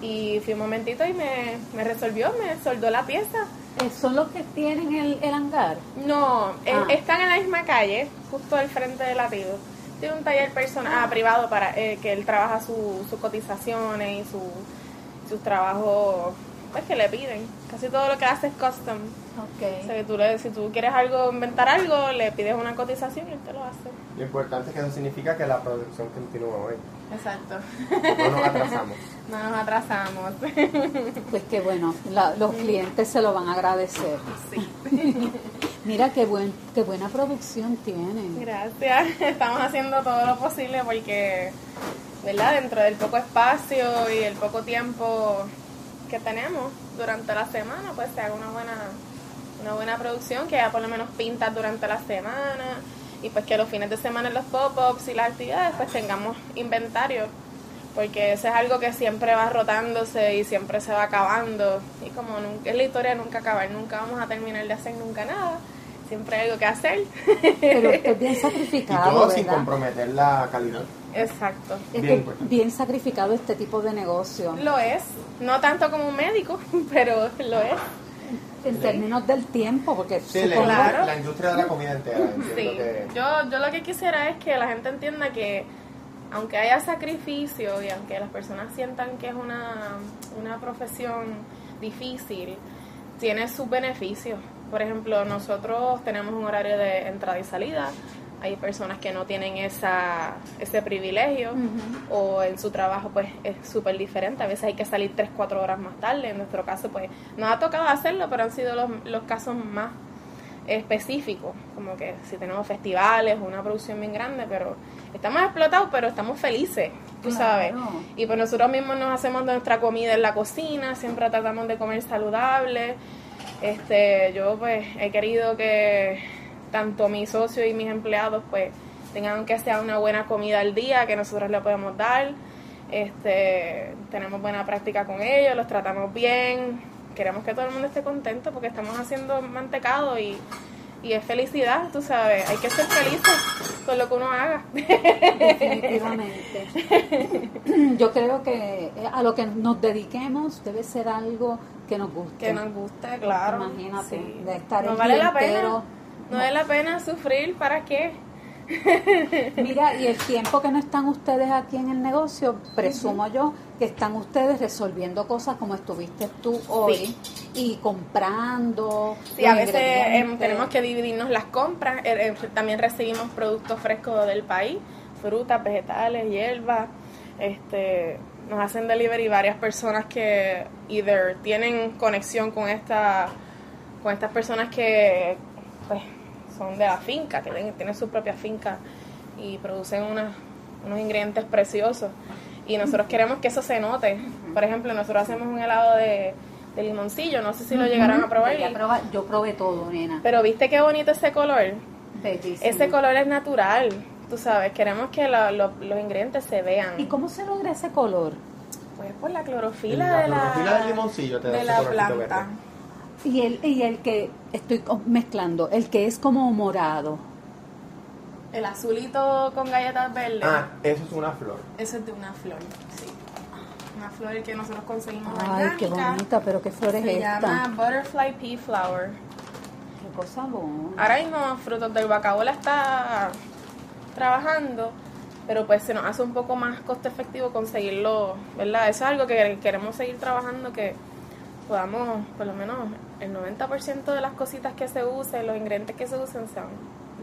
S5: Y fui un momentito y me, me resolvió, me soldó la pieza.
S2: Eh, ¿Son los que tienen el, el hangar?
S5: No, eh,
S2: Ah.
S5: están en la misma calle, justo al frente de latido. Tiene un taller personal, ah, privado para eh, que él trabaja su- sus cotizaciones y su, sus trabajos pues, que le piden. Casi todo lo que hace es custom. O sea,
S2: Ok.
S5: que tú le, si tú quieres algo, inventar algo, le pides una cotización y él te lo hace.
S4: Lo importante es que eso significa que la producción continúa hoy.
S5: Exacto.
S4: No nos atrasamos.
S5: No (laughs) nos atrasamos. (laughs)
S2: Pues que bueno, la- los clientes se lo van a agradecer.
S5: sí. (laughs)
S2: Mira qué, buen, qué buena producción tienen.
S5: Gracias. Estamos haciendo todo lo posible porque, ¿verdad? Dentro del poco espacio y el poco tiempo que tenemos durante la semana, pues se haga una buena, una buena producción, que ya por lo menos pintas durante la semana y pues que los fines de semana en los pop-ups y las actividades pues tengamos inventario. Porque eso es algo que siempre va rotándose y siempre se va acabando. Y como nunca, es la historia de nunca acabar, nunca vamos a terminar de hacer nunca nada. Siempre hay algo que hacer.
S2: Pero es bien (laughs)
S4: Y
S2: sacrificado,
S4: todo sin comprometer la calidad.
S5: Exacto.
S2: Es
S4: Bien
S2: que
S4: importante.
S2: bien sacrificado este tipo de negocio.
S5: Lo es. No tanto como un médico, (laughs) pero lo es.
S2: En términos del tiempo, porque
S4: Sí, la,
S5: Claro.
S4: la industria de la comida entera.
S5: Sí.
S4: que-
S5: Yo, yo lo que quisiera es que la gente entienda que aunque haya sacrificio y aunque las personas sientan que es una, una profesión difícil, tiene sus beneficios. Por ejemplo, nosotros tenemos un horario de entrada y salida. Hay personas que no tienen esa, ese privilegio o en su trabajo pues es súper diferente. A veces hay que salir 3, 4 horas más tarde. En nuestro caso pues nos ha tocado hacerlo, pero han sido los, los casos más específicos. Como que si tenemos festivales o una producción bien grande, pero estamos explotados, pero estamos felices, tú
S2: Claro.
S5: sabes. Y pues nosotros mismos nos hacemos nuestra comida en la cocina, siempre tratamos de comer saludable. Este, yo pues he querido que tanto mi socio y mis empleados pues tengan que sea una buena comida al día que nosotros le podemos dar. Este, tenemos buena práctica con ellos, los tratamos bien. Queremos que todo el mundo esté contento porque estamos haciendo mantecado y, y es felicidad, tú sabes. Hay que ser felices con lo que uno haga.
S2: Definitivamente. Yo creo que eh, a lo que nos dediquemos debe ser algo que nos guste.
S5: que nos guste, claro.
S2: Imagínate,
S5: Sí.
S2: de estar
S5: no
S2: el
S5: vale la pena. No vale la pena sufrir, ¿para qué? (laughs)
S2: Mira, y el tiempo que no están ustedes aquí en el negocio, presumo yo que están ustedes resolviendo cosas como estuviste tú hoy y comprando.
S5: Sí, a veces em, tenemos que dividirnos las compras. Eh, eh, también recibimos productos frescos del país, frutas, vegetales, hierbas. Este, nos hacen delivery varias personas que either tienen conexión con esta con estas personas que son de la finca, que tienen, tienen su propia finca y producen unas- unos ingredientes preciosos. Y nosotros queremos que eso se note. Por ejemplo, nosotros hacemos un helado de de limoncillo. No sé si lo llegaron a probar.
S2: Yo probé todo, nena.
S5: Pero viste qué bonito ese color.
S2: Bellísimo.
S5: Ese color es natural. Tú sabes, queremos que lo- los ingredientes se vean.
S2: ¿Y cómo se logra ese color?
S5: Pues por la clorofila,
S4: La
S5: de la,
S4: del limoncillo te
S5: de la planta.
S4: verde.
S2: Y el, y el que estoy mezclando, el que es como morado.
S5: El azulito con galletas verdes.
S4: Ah, eso es una flor.
S5: Eso es de una flor, sí. Una flor que nosotros conseguimos
S2: Ay, qué
S5: orgánica.
S2: bonita, pero qué flor es
S5: Se
S2: esta.
S5: llama Butterfly Pea Flower.
S2: Qué cosa buena.
S5: Ahora mismo Frutos del Bacabola está trabajando, pero pues se nos hace un poco más costo efectivo conseguirlo, ¿verdad? Eso es algo que queremos seguir trabajando, que podamos, por lo menos, el 90% de las cositas que se usen, los ingredientes que se usen sean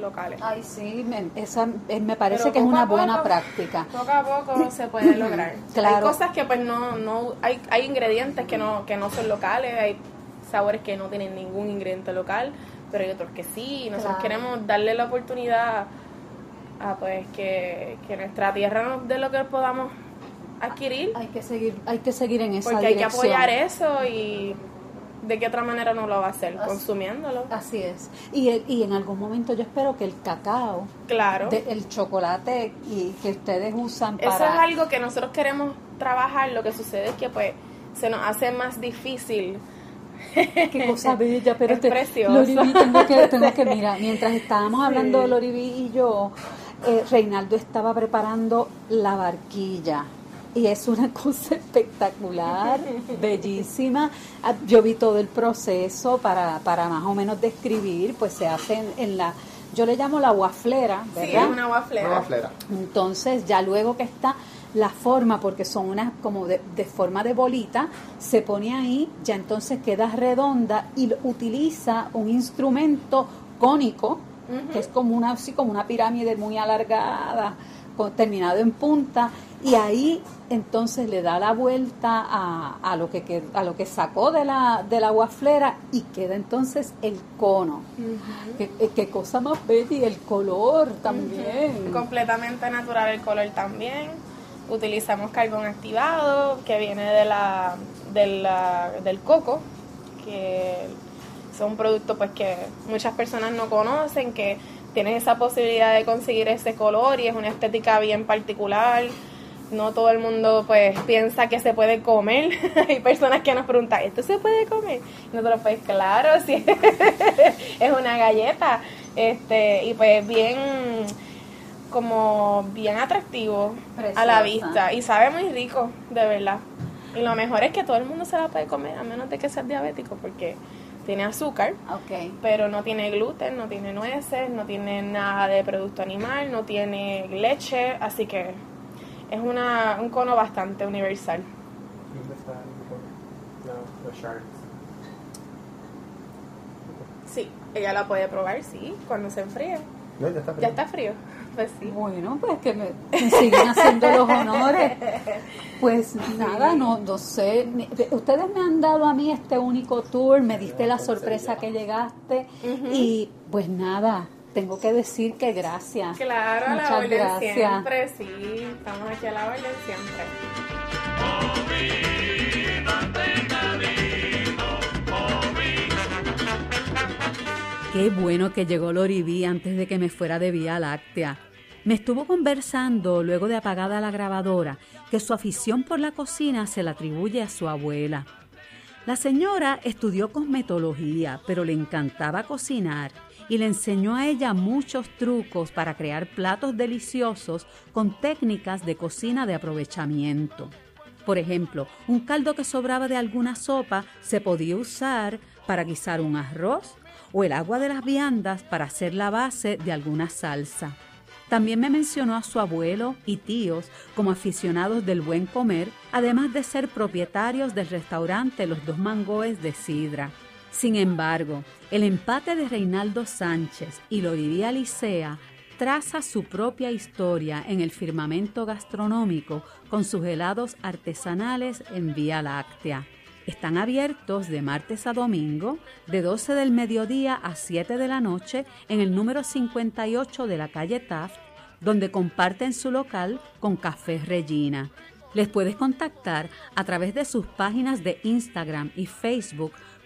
S5: locales.
S2: Ay, sí, me, esa, eh, me parece
S5: Pero
S2: que es una buena
S5: poco-
S2: práctica.
S5: Poco a poco se puede lograr. (clears throat)
S2: Claro.
S5: Hay cosas que pues no, no, hay, hay ingredientes que no, que no son locales, hay sabores que no tienen ningún ingrediente local, pero hay otros que sí. y Nosotros
S2: Claro.
S5: queremos darle la oportunidad a pues que, que nuestra tierra nos dé lo que podamos adquirir,
S2: Hay que seguir, hay que seguir en esa
S5: porque hay que apoyar eso y de qué otra manera no lo va a hacer,
S2: Así-
S5: consumiéndolo.
S2: Así es. Y, el- y en algún momento yo espero que el cacao,
S5: Claro.
S2: de- el chocolate y que ustedes usan para...
S5: Eso es algo que nosotros queremos trabajar. Lo que sucede es que pues se nos hace más difícil.
S2: Qué cosa bella, pero (laughs)
S5: Es
S2: te-
S5: precioso.
S2: Loribi, tengo que, tengo que (laughs) mirar, mientras estábamos hablando de Loribi y yo, eh, Reinaldo estaba preparando la barquilla. Y es una (laughs) cosa espectacular, bellísima. Ah, Yo vi todo el proceso para, para más o menos describir, pues se hace en, en la, yo le llamo la guaflera,
S5: Sí,
S2: ¿verdad?
S5: es una waflera.
S4: Una flera.
S2: Entonces, ya luego que está la forma, porque son unas como de, de forma de bolita, se pone ahí, ya entonces queda redonda y utiliza un instrumento cónico, que es como una, así como una pirámide muy alargada, con- terminado en punta, y ahí entonces le da la vuelta a, a lo que a lo que sacó de la, de la guaflera y queda entonces el cono. qué, qué cosa más bella y el color también.
S5: Completamente natural el color también. Utilizamos carbón activado que viene de la, de la- del coco, que son productos pues que muchas personas no conocen, que tienes esa posibilidad de conseguir ese color y es una estética bien particular. No todo el mundo pues piensa que se puede comer. (laughs) Hay personas que nos preguntan, ¿esto se puede comer? Y nosotros pues claro, sí, (laughs) es una galleta. Este, y pues bien como bien atractivo a la vista y sabe muy rico, de verdad. Y lo mejor es que todo el mundo se la puede comer, a menos de que seas diabético, porque tiene azúcar, pero no tiene gluten, no tiene nueces, no tiene nada de producto animal, no tiene leche, así que es una, un cono bastante universal.
S4: ¿Dónde está el no, los sharks?
S5: Sí, ella la puede probar, sí, cuando se enfríe.
S4: No, ya está frío.
S5: ¿Ya está frío? Pues sí.
S2: Bueno, pues que me, me siguen haciendo los honores. Pues (laughs) nada, no, no sé. Ustedes me han dado a mí este único tour, me diste la sorpresa que llegaste y pues nada, tengo que decir que gracias.
S5: Claro, a la
S2: Muchas
S5: orden
S2: gracias.
S5: siempre, sí, estamos aquí a la orden siempre.
S2: Qué bueno que llegó Lori B antes de que me fuera de Vía Láctea. Me estuvo conversando luego de apagada la grabadora que su afición por la cocina se la atribuye a su abuela. La señora estudió cosmetología, pero le encantaba cocinar y le enseñó a ella muchos trucos para crear platos deliciosos con técnicas de cocina de aprovechamiento. Por ejemplo, un caldo que sobraba de alguna sopa se podía usar para guisar un arroz o el agua de las viandas para hacer la base de alguna salsa. También me mencionó a su abuelo y tíos como aficionados del buen comer, además de ser propietarios del restaurante Los Dos Mangoes de Sidra. Sin embargo, el empate de Reinaldo Sánchez y Lorivía Licea traza su propia historia en el firmamento gastronómico con sus helados artesanales en Vía Láctea. Están abiertos de martes a domingo, de 12 del mediodía a 7 de la noche, en el número 58 de la calle Taft, donde comparten su local con Café Regina. Les puedes contactar a través de sus páginas de Instagram y Facebook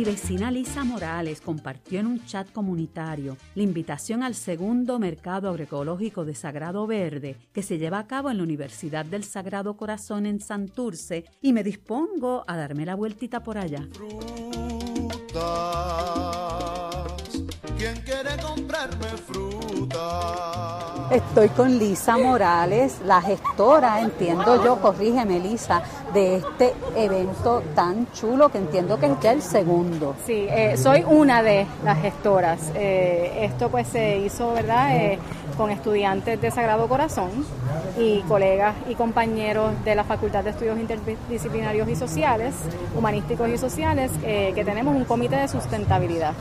S2: Mi vecina Lisa Morales compartió en un chat comunitario la invitación al segundo mercado agroecológico de Sagrado Verde que se lleva a cabo en la Universidad del Sagrado Corazón en Santurce y me dispongo a darme la vueltita por allá.
S3: ¿Quién quiere comprarme fruta?
S2: Estoy con Lisa Morales, la gestora, entiendo yo, corrígeme Lisa, de este evento tan chulo que entiendo que es ya el segundo.
S6: Sí, eh, soy una de las gestoras. Eh, esto pues se hizo, ¿verdad? Eh, con estudiantes de Sagrado Corazón y colegas y compañeros de la Facultad de Estudios Interdisciplinarios y Sociales, Humanísticos y Sociales, que tenemos un comité de sustentabilidad.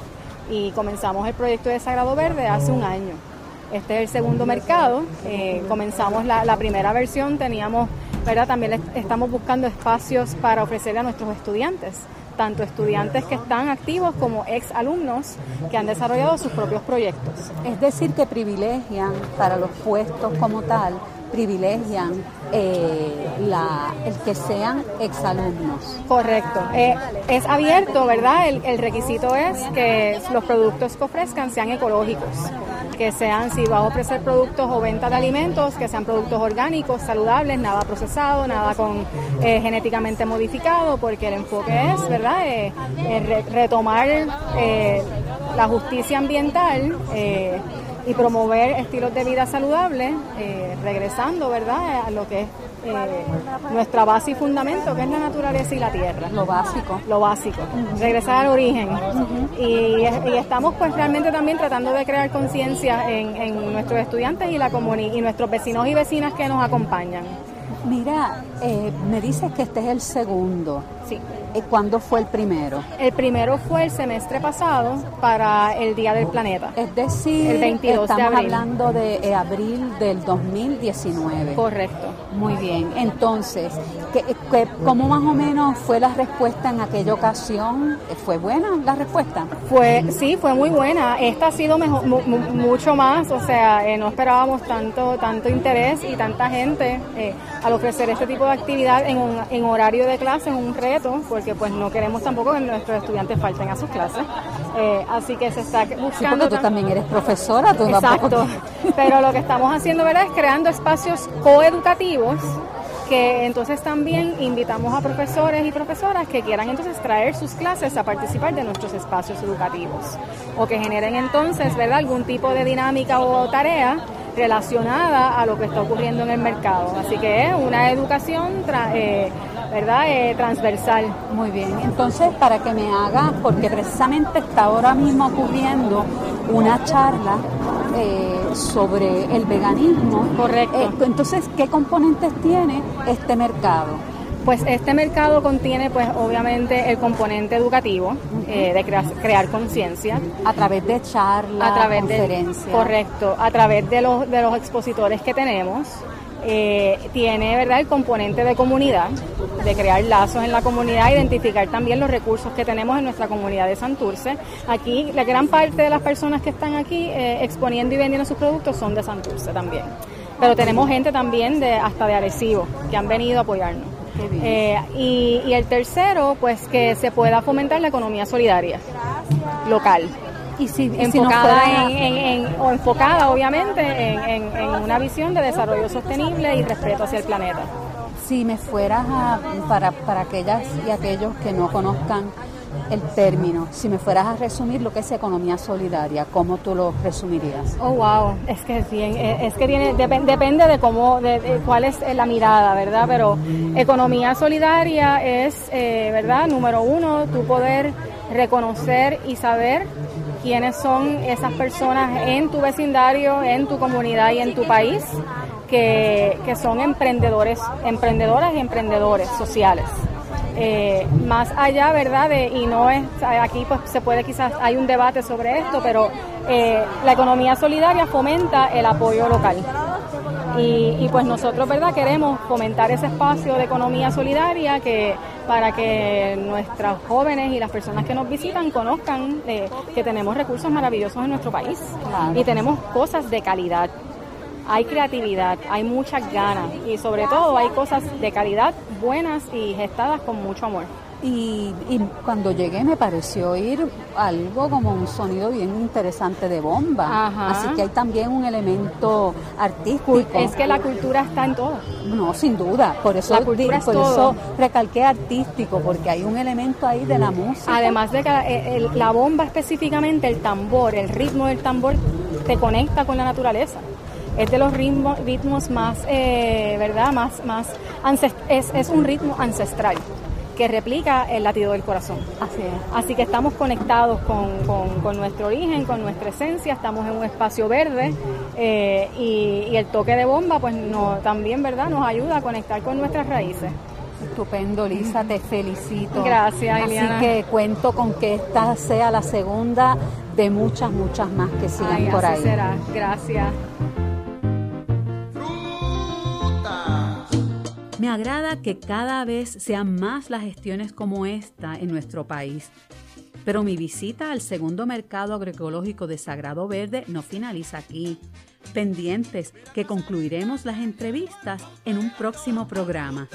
S6: Y comenzamos el proyecto de Sagrado Verde hace un año. Este es el segundo mercado. Eh, comenzamos la, primera versión, teníamos, ¿verdad? También estamos buscando espacios para ofrecerle a nuestros estudiantes, tanto estudiantes que están activos como ex alumnos que han desarrollado sus propios proyectos.
S2: Es decir, que privilegian para los puestos como tal privilegian eh, la, el que sean exalumnos.
S6: Correcto. Eh, es abierto, ¿verdad? El, el, requisito es que los productos que ofrezcan sean ecológicos que sean, si vas a ofrecer productos o venta de alimentos, que sean productos orgánicos, saludables, nada procesado, nada con eh, genéticamente modificado, porque el enfoque es, ¿verdad?, eh, retomar eh, la justicia ambiental y promover estilos de vida saludables, regresando, ¿verdad?, a lo que es eh, nuestra base y fundamento, que es la naturaleza y la tierra.
S2: Lo básico.
S6: Lo básico. Regresar al origen. y, estamos pues realmente también tratando de crear conciencia en, nuestros estudiantes y, la y nuestros vecinos y vecinas que nos acompañan.
S2: Mira, eh, me dices que este es el segundo.
S6: Sí.
S2: ¿Y cuándo fue el primero?
S6: El primero fue el semestre pasado para el Día del Planeta.
S2: Es decir,
S6: el 22
S2: estamos
S6: de abril.
S2: hablando de eh, abril del 2019.
S6: Correcto.
S2: Muy bien. Entonces, ¿qué, cómo más o menos fue la respuesta en aquella ocasión? ¿Fue buena la respuesta?
S6: Fue, sí, fue muy buena. Esta ha sido mejor, mucho más. O sea, eh, no esperábamos tanto, tanto interés y tanta gente eh, al ofrecer este tipo de actividad en, un, en horario de clase, en un reto porque pues no queremos tampoco que nuestros estudiantes falten a sus clases. Eh, así que se está buscando...
S2: Sí, tú también eres profesora, tú
S6: Exacto. Pero lo que estamos haciendo ¿verdad? es creando espacios coeducativos que entonces también invitamos a profesores y profesoras que quieran entonces traer sus clases a participar de nuestros espacios educativos o que generen entonces ¿verdad? algún tipo de dinámica o tarea relacionada a lo que está ocurriendo en el mercado. Así que es una educación eh, ¿verdad? Eh, transversal.
S2: Muy bien, entonces para que me haga, porque precisamente está ahora mismo ocurriendo una charla eh, sobre el veganismo.
S6: Correcto.
S2: Eh, entonces, ¿qué componentes tiene este mercado?
S6: Pues este mercado contiene, pues obviamente, el componente educativo de crear conciencia.
S2: A través de charlas, a través conferencias.
S6: correcto, a través de los, de los expositores que tenemos. Eh, tiene verdad el componente de comunidad, de crear lazos en la comunidad, identificar también los recursos que tenemos en nuestra comunidad de Santurce. Aquí la gran parte de las personas que están aquí eh, exponiendo y vendiendo sus productos son de Santurce también. Pero tenemos gente también de hasta de Arecibo que han venido a apoyarnos. Eh, y, y el tercero, pues que se pueda fomentar la economía solidaria local
S2: y si,
S6: enfocada en, o enfocada obviamente en, una visión de desarrollo sostenible y respeto hacia el planeta.
S2: Si me fueras a, para, para aquellas y aquellos que no conozcan el término, si me fueras a resumir lo que es economía solidaria, ¿cómo tú lo resumirías?
S6: Oh, wow, es que es bien, es que tiene, depende de cómo, de, cuál es la mirada, ¿verdad? Pero economía solidaria es, eh, ¿verdad? Número uno, tu poder reconocer y saber quiénes son esas personas en tu vecindario, en tu comunidad y en tu país que, son emprendedores, emprendedoras y emprendedores sociales. Eh, más allá, ¿verdad? y no es, aquí pues se puede quizás, hay un debate sobre esto, pero eh, la economía solidaria fomenta el apoyo local Y, pues nosotros, ¿verdad? Queremos fomentar ese espacio de economía solidaria que para que nuestros jóvenes y las personas que nos visitan conozcan eh, que tenemos recursos maravillosos en nuestro país y tenemos cosas de calidad. Hay creatividad, hay muchas ganas y sobre todo hay cosas de calidad buenas y gestadas con mucho amor.
S2: Y, cuando llegué me pareció oír algo como un sonido bien interesante de bomba. Así que hay también un elemento artístico.
S6: Es que la cultura está en todo.
S2: No, sin duda. Por eso,
S6: la cultura es
S2: por eso recalqué artístico, porque hay un elemento ahí de la música.
S6: Además de que eh, la bomba específicamente, el tambor, el ritmo del tambor, te conecta con la naturaleza es de los ritmos, ritmos más, eh, ¿verdad? Más, más es, es un ritmo ancestral que replica el latido del corazón.
S2: Así
S6: Así que estamos conectados con, nuestro origen, con nuestra esencia, estamos en un espacio verde eh, y, el toque de bomba pues no, también ¿verdad? nos ayuda a conectar con nuestras raíces.
S2: Estupendo, Lisa, te felicito.
S6: Gracias,
S2: Así que cuento con que esta sea la segunda de muchas, muchas más que sigan por ahí.
S6: será. Gracias.
S2: Me agrada que cada vez sean más las gestiones como esta en nuestro país. Pero mi visita al segundo mercado agroecológico de Sagrado Verde no finaliza aquí. Pendientes que concluiremos las entrevistas en un próximo programa.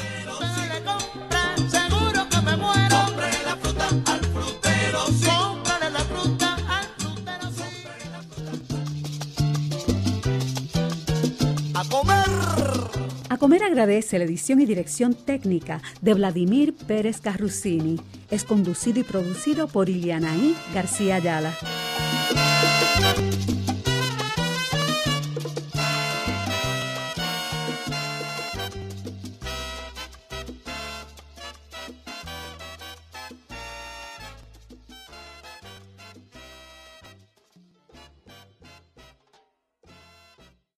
S2: A Comer agradece la edición y dirección técnica de Vladimir Pérez Carrusini. Es conducido y producido por Ilianaí García Ayala.